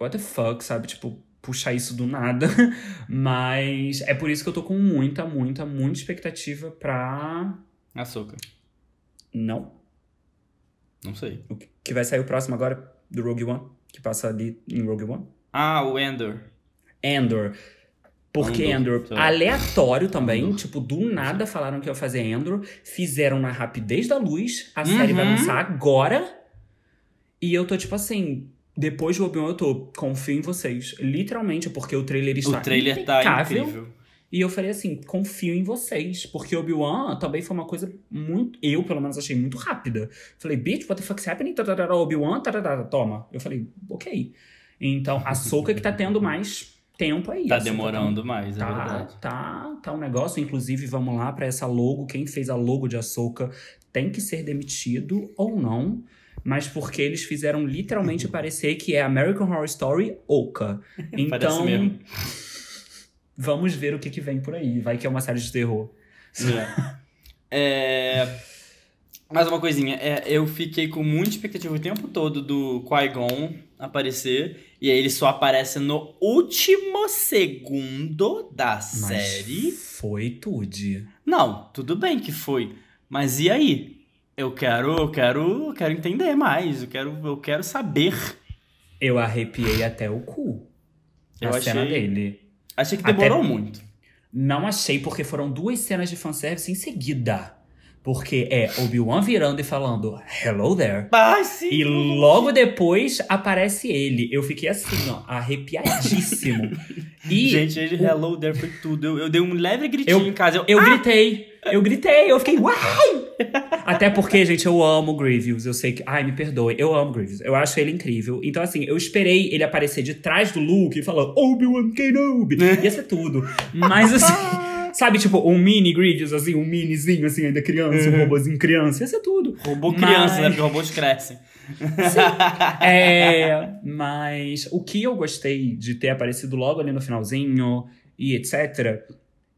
What the fuck, sabe? Tipo, puxar isso do nada. <laughs> Mas é por isso que eu tô com muita, muita, muita expectativa pra. Açúcar. Não. Não sei. O que- vai sair o próximo agora do Rogue One? Que passa ali em Rogue One? Ah, o Ender. Andor. Porque Andor, tá. aleatório também, Andor. tipo, do nada falaram que ia fazer Andor, fizeram na rapidez da luz, a série vai Uhum. lançar agora, e eu tô tipo assim, depois do Obi-Wan eu tô, confio em vocês, literalmente, porque o trailer está O trailer tá incrível. e eu falei assim, confio em vocês, porque Obi-Wan também foi uma coisa muito, eu pelo menos achei muito rápida. Falei, bitch, what the fuck's happening? Obi-Wan, toma. Eu falei, ok. Então, a Soca que tá tendo mais tempo aí. Tá A Ahsoka demorando mais, é Tá, verdade. tá, tá um negócio. Inclusive, vamos lá pra essa logo. Quem fez a logo de Ahsoka tem que ser demitido ou não. Mas porque eles fizeram literalmente parecer que é American Horror Story Oka. <laughs> Parece Então, mesmo. vamos ver o que, que vem por aí. Vai que é uma série de terror. É... Mais uma coisinha, é, eu fiquei com muita expectativa o tempo todo do Qui-Gon aparecer, e aí ele só aparece no último segundo da Mas série. Foi tudo. Não, tudo bem que foi, mas e aí? Eu quero, eu quero, eu quero entender mais, eu quero, eu quero saber. Eu arrepiei até o cu. Eu a cena achei- dele. Achei que Até- demorou muito. Não achei, porque foram duas cenas de fanservice em seguida. Porque é Obi-Wan virando e falando Hello there. Ah, sim. E logo depois aparece ele. Eu fiquei assim, ó, arrepiadíssimo. <laughs> E Gente, ele hello there foi tudo. Eu, eu dei um leve gritinho Eu- em casa. Eu, eu ah! gritei. Eu gritei, eu fiquei, uai! <laughs> Até porque, gente, eu amo Grievous. Eu sei que. Ai, me perdoe. Eu amo Grievous. Eu acho ele incrível. Então, assim, eu esperei ele aparecer de trás do Luke e falar Obi-Wan Kenobi. <laughs> Ia ser tudo. Mas, assim. Sabe, tipo, um mini Grievous, assim, um minizinho, assim, ainda criança, um robôzinho criança. Ia ser tudo. Robô criança, Mas- né? Porque robôs crescem. É, mas o que eu gostei de ter aparecido logo ali no finalzinho e etc.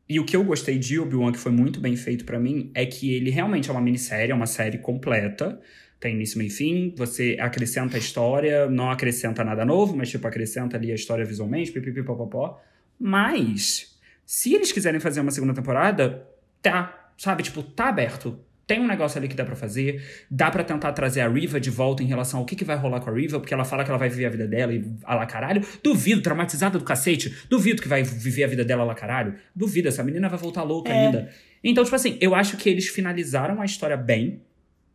E o que eu gostei de Obi-Wan, que foi muito bem feito pra mim, é que ele realmente é uma minissérie, é uma série completa. Tem início, meio e fim. Você acrescenta a história, não acrescenta nada novo, mas tipo, acrescenta ali a história visualmente, pipipipopopó. Mas, se eles quiserem fazer uma segunda temporada, tá, sabe? Tipo, tá aberto. Tem um negócio ali que dá pra fazer. Dá pra tentar trazer a Riva de volta em relação ao que, que vai rolar com a Riva, porque ela fala que ela vai viver a vida dela e a lá caralho. Duvido, traumatizada do cacete. Duvido que vai viver a vida dela lá caralho. Duvido, essa menina vai voltar louca É. ainda. Então, tipo assim, eu acho que eles finalizaram a história bem.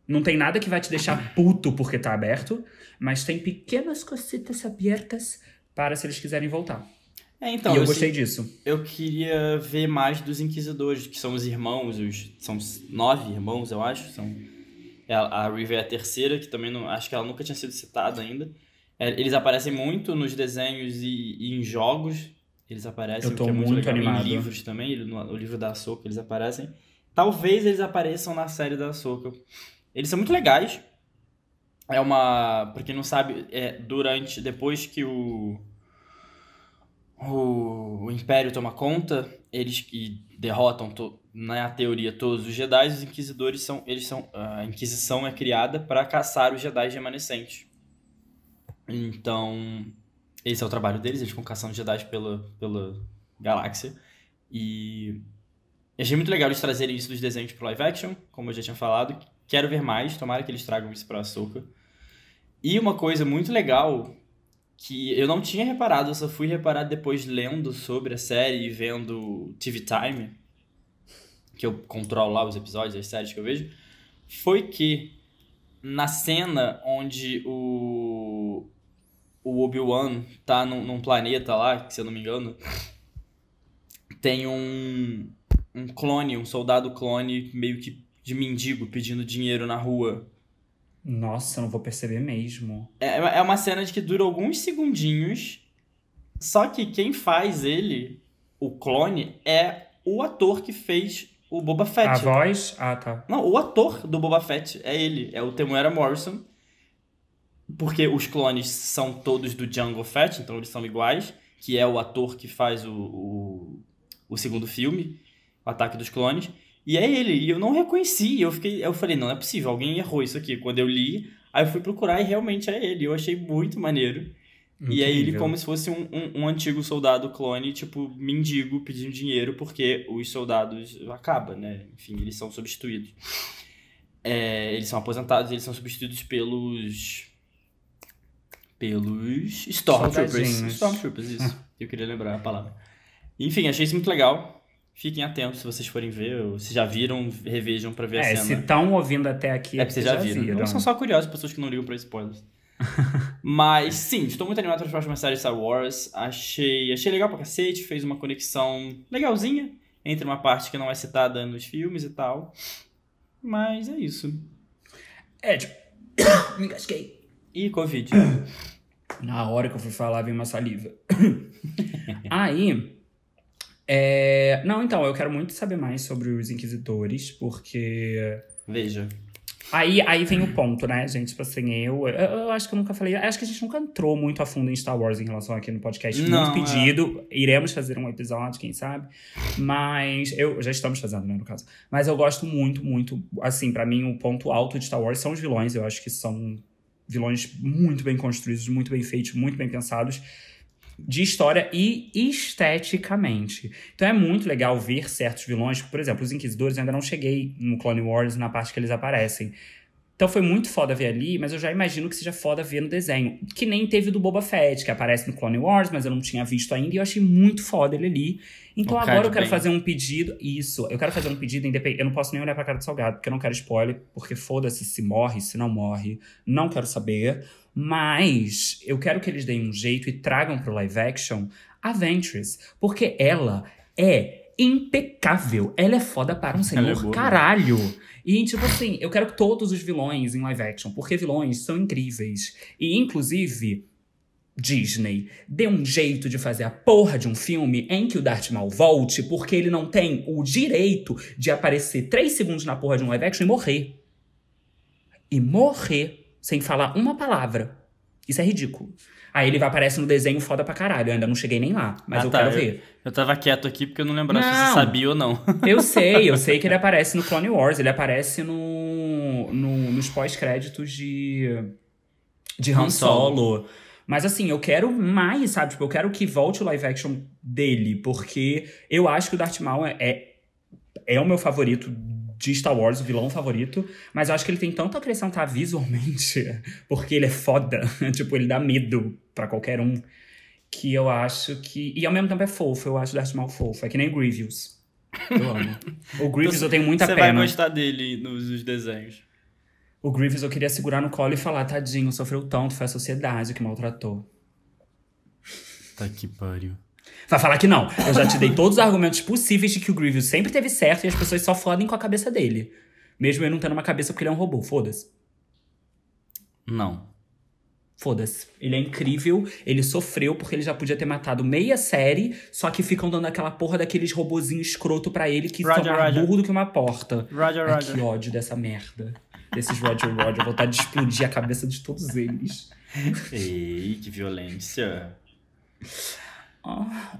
Não tem nada que vai te deixar puto porque tá aberto, mas tem pequenas cositas abertas para se eles quiserem voltar. É, então, e eu assim, gostei disso. eu queria ver mais dos Inquisidores, que são os irmãos, os, são nove irmãos, eu acho. São, é a, River é a terceira, que também não, acho que ela nunca tinha sido citada ainda. É, eles aparecem muito nos desenhos e, e em jogos. Eles aparecem, Eu tô é muito, muito animado. Em livros também, no, livro da Ahsoka eles aparecem. Talvez eles apareçam na série da Ahsoka. Eles são muito legais. É uma. Pra quem não sabe, é durante. Depois que o. O, o Império toma conta, eles e derrotam, to, na teoria, todos os Jedi, os Inquisidores são. Eles são. A Inquisição é criada para caçar os Jedi remanescentes. Então. Esse é o trabalho deles, eles ficam caçando Jedi pela, pela galáxia. E. Achei muito legal eles trazerem isso dos desenhos pro live action, como eu já tinha falado. Quero ver mais, tomara que eles tragam isso pra Ahsoka. E uma coisa muito legal que eu não tinha reparado, eu só fui reparar depois lendo sobre a série e vendo TV Time, que eu controlo lá os episódios, as séries que eu vejo, foi que na cena onde o, o Obi-Wan tá num, num planeta lá, que se eu não me engano, tem um, um clone, um soldado clone meio que de mendigo pedindo dinheiro na rua. Nossa, eu não vou perceber mesmo. É, é uma cena de que dura alguns segundinhos, só que quem faz ele, o clone, é o ator que fez o Boba Fett. A voz? Ah, tá. Não, o ator do Boba Fett é ele, é o Temuera Morrison. Porque os clones são todos do Jungle Fett, então eles são iguais, que é o ator que faz o, o, o segundo filme, o Ataque dos Clones. E é ele, e eu não reconheci, eu fiquei, eu falei, não, não é possível, alguém errou isso aqui. Quando eu li, aí eu fui procurar e realmente é ele, eu achei muito maneiro. E é ele Incrível. como se fosse um, um, um antigo soldado clone, tipo, mendigo, pedindo dinheiro, porque os soldados acabam, né? Enfim, eles são substituídos. É, eles são aposentados, eles são substituídos pelos. Pelos Stormtroopers. Stormtroopers, isso. <laughs> Eu queria lembrar a palavra. Enfim, achei isso muito legal. Fiquem atentos se vocês forem ver, ou se já viram, revejam pra ver a É, cena. se estão ouvindo até aqui, É porque vocês já viram. Ou são só curiosos, pessoas que não ligam pra spoilers. <laughs> Mas sim, estou muito animado para as próximas séries Star Wars. Achei, achei legal pra cacete, fez uma conexão legalzinha entre uma parte que não é citada nos filmes e tal. Mas é isso. É, tipo... <coughs> Me engasguei. E Covid. <coughs> Na hora que eu fui falar, veio uma saliva. <coughs> Aí... é, Não, então, eu quero muito saber mais sobre os Inquisidores, porque... Veja. Aí, aí vem o ponto, né, gente? Tipo assim, eu, eu, eu acho que eu nunca falei. Acho que a gente nunca entrou muito a fundo em Star Wars em relação aqui no podcast. Não, muito pedido. Iremos fazer um episódio, quem sabe. Mas eu já estamos fazendo, né, no caso. Mas eu gosto muito, muito. Assim, pra mim, o ponto alto de Star Wars são os vilões. Eu acho que são vilões muito bem construídos, muito bem feitos, muito bem pensados. De história e esteticamente. Então é muito legal ver certos vilões. Por exemplo, os Inquisidores, eu ainda não cheguei no Clone Wars na parte que eles aparecem. Então foi muito foda ver ali, mas eu já imagino que seja foda ver no desenho. Que nem teve do Boba Fett, que aparece no Clone Wars, mas eu não tinha visto ainda e eu achei muito foda ele ali. Então O agora eu quero Bane. fazer um pedido. Isso, eu quero fazer um pedido independente. Eu não posso nem olhar pra cara do salgado, porque eu não quero spoiler, porque foda-se se morre, se não morre. Não quero saber. Mas eu quero que eles deem um jeito e tragam pro live action a Ventress. Porque ela é impecável. Ela é foda para um é senhor boa, caralho. E, tipo assim, eu quero que todos os vilões em live action, porque vilões são incríveis. E, inclusive, Disney, dê um jeito de fazer a porra de um filme em que o Darth Maul volte, porque ele não tem o direito de aparecer três segundos na porra de um live action e morrer. E morrer sem falar uma palavra. Isso é ridículo. Aí ele vai aparecer no desenho foda pra caralho. Eu ainda não cheguei nem lá, mas Ah, eu tá, quero eu- ver. Eu tava quieto aqui porque eu não lembrava se você sabia ou não. <laughs> Eu sei, eu sei que ele <laughs> aparece no Clone Wars, ele aparece no, no- nos pós-créditos de, de Han Han Solo. Solo. Mas assim, eu quero mais, sabe? Tipo, eu quero que volte o live action dele, porque eu acho que o Darth Maul é, é, é o meu favorito de Star Wars, o vilão favorito, mas eu acho que ele tem tanto a acrescentar visualmente, <laughs> porque ele é foda, <laughs> tipo, ele dá medo pra qualquer um, que eu acho que... E ao mesmo tempo é fofo, eu acho o Darth Maul fofo, é que nem o Grievous. Eu amo. O Grievous eu tenho muita Você vai pena. gostar dele nos, nos desenhos. O Grievous eu queria segurar no colo e falar, tadinho, sofreu tanto, foi a sociedade que maltratou. Tá que pariu. Vai falar que não. Eu já te dei todos os argumentos possíveis de que o Grievous sempre teve certo e as pessoas só fodem com a cabeça dele. Mesmo ele não tendo uma cabeça porque ele é um robô. Foda-se. Não. Foda-se. Ele é incrível, ele sofreu porque ele já podia ter matado meia série, só que ficam dando aquela porra daqueles robozinhos escroto pra ele que Roger, são mais Roger. burro do que uma porta. Roger, Ai, que Roger. ódio dessa merda. Desses Roger Roger. Vontade de explodir a cabeça de todos eles. Ei, que violência.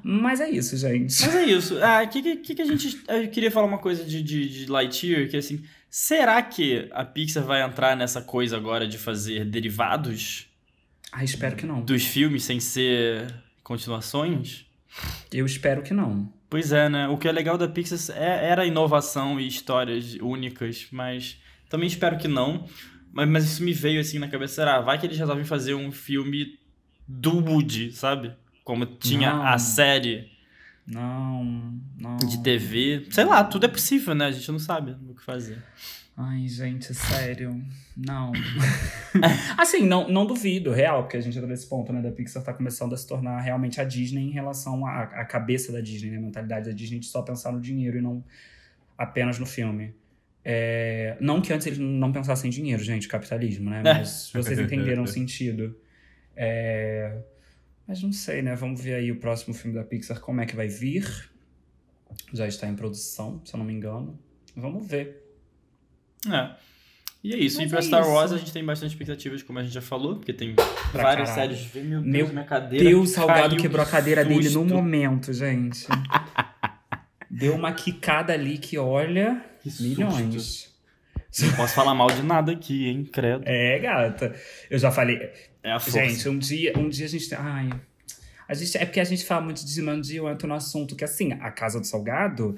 Mas é isso, gente. Mas é isso. Ah, que, que, que a gente. Eu queria falar uma coisa de, de, de Lightyear, que assim. Será que a Pixar vai entrar nessa coisa agora de fazer derivados Ah, espero que não. dos filmes sem ser continuações? Eu espero que não. Pois é, né? O que é legal da Pixar é, era inovação e histórias únicas, mas também espero que não. Mas, mas isso me veio assim na cabeça, será? Vai que eles resolvem fazer um filme do Woody, sabe? Como tinha Não. a série Não, não. de TV. Sei lá, tudo é possível, né? A gente não sabe o que fazer. Ai, gente, sério. Não. <laughs> assim, não, não duvido, real, porque a gente tá nesse ponto, né? Da Pixar tá começando a se tornar realmente a Disney em relação à, à cabeça da Disney, né? A mentalidade da Disney de só pensar no dinheiro e não apenas no filme. É, não que antes eles não pensassem em dinheiro, gente, capitalismo, né? <laughs> Mas vocês entenderam o <laughs> sentido. É, mas não sei, né? Vamos ver aí o próximo filme da Pixar, como é que vai vir. Já está em produção, se eu não me engano. Vamos ver. É. E é isso. Mas e pra é Star Wars isso. a gente tem bastante expectativas, como a gente já falou, porque tem Pra várias caralho. séries. Meu Deus, Meu minha cadeira. Deus, Salgado quebrou a cadeira dele no susto. momento, gente. <laughs> Deu uma quicada ali que, olha, Que susto. milhões. Não posso falar mal de nada aqui, hein, credo. É, gata. Eu já falei. É a força. Gente, um dia, um dia a gente tem. Ai. A gente, é porque a gente fala muito de Mandy, eu entro no assunto que, assim, a casa do Salgado,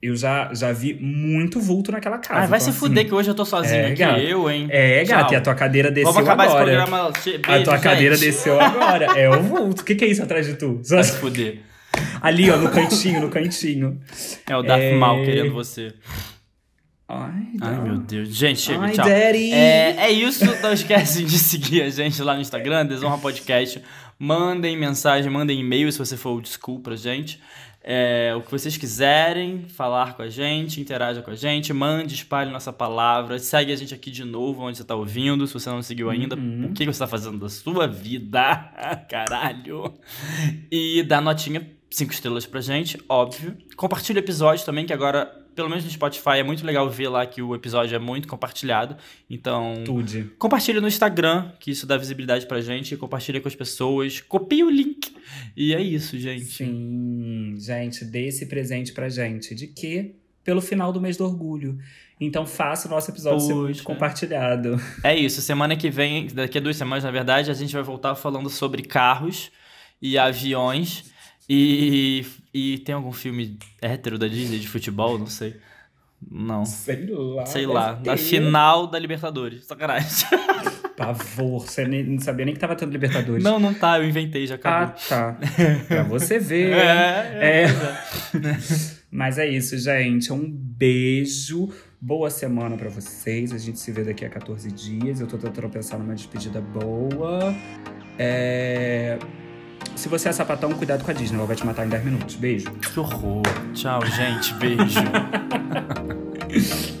eu já, já vi muito vulto naquela casa. Ah, vai Então, se assim, fuder que hoje eu tô sozinho é, aqui, gato. eu, hein. É, gata, Tchau. e a tua cadeira desceu Vamos acabar agora. esse programa. Che- A Beijo, tua gente. cadeira desceu agora. É o vulto. O que, que é isso atrás de tu? Vai se fuder. Ali, ó, no cantinho, no cantinho. É o Darth É. Mal querendo você. Ai, Ai, meu Deus. Gente, chega, Ai, tchau. daddy. É, é isso. Não <laughs> esquecem de seguir a gente lá no Instagram, Desonra Podcast. Mandem mensagem, mandem e-mail se você for old school pra gente. É, o que vocês quiserem falar com a gente, interaja com a gente, mande, espalhe nossa palavra, segue a gente aqui de novo onde você tá ouvindo, se você não seguiu ainda, Uhum. o que você tá fazendo da sua vida, <laughs> caralho. E dá notinha, cinco estrelas pra gente, óbvio. Compartilha o episódio também, que agora, pelo menos no Spotify, é muito legal ver lá que o episódio é muito compartilhado. Então, Tudo. Compartilha no Instagram, que isso dá visibilidade pra gente. Compartilha com as pessoas. Copia o link. E é isso, gente. Sim, gente, dê esse presente pra gente. De quê? Pelo final do mês do orgulho. Então faça o nosso episódio ser muito compartilhado. É isso. Semana que vem, daqui a duas semanas, na verdade, a gente vai voltar falando sobre carros e aviões. E, e tem algum filme hétero da Disney de futebol? Não sei. Não. Sei lá. Sei lá. ter. Na final da Libertadores. Sacanagem. <laughs> Pavor. Você nem, não sabia nem que tava tendo Libertadores. Não, não tá. Eu inventei, já Ah, acabou. tá. pra você ver. <laughs> é, <laughs> É. Mas é isso, gente. Um beijo. Boa semana pra vocês. A gente se vê daqui a 14 dias. Eu tô tentando pensar numa despedida boa. É... Se você é sapatão, cuidado com a Disney. Ela vai te matar em 10 minutos. Beijo. Que horror. Tchau, gente. Beijo. <laughs>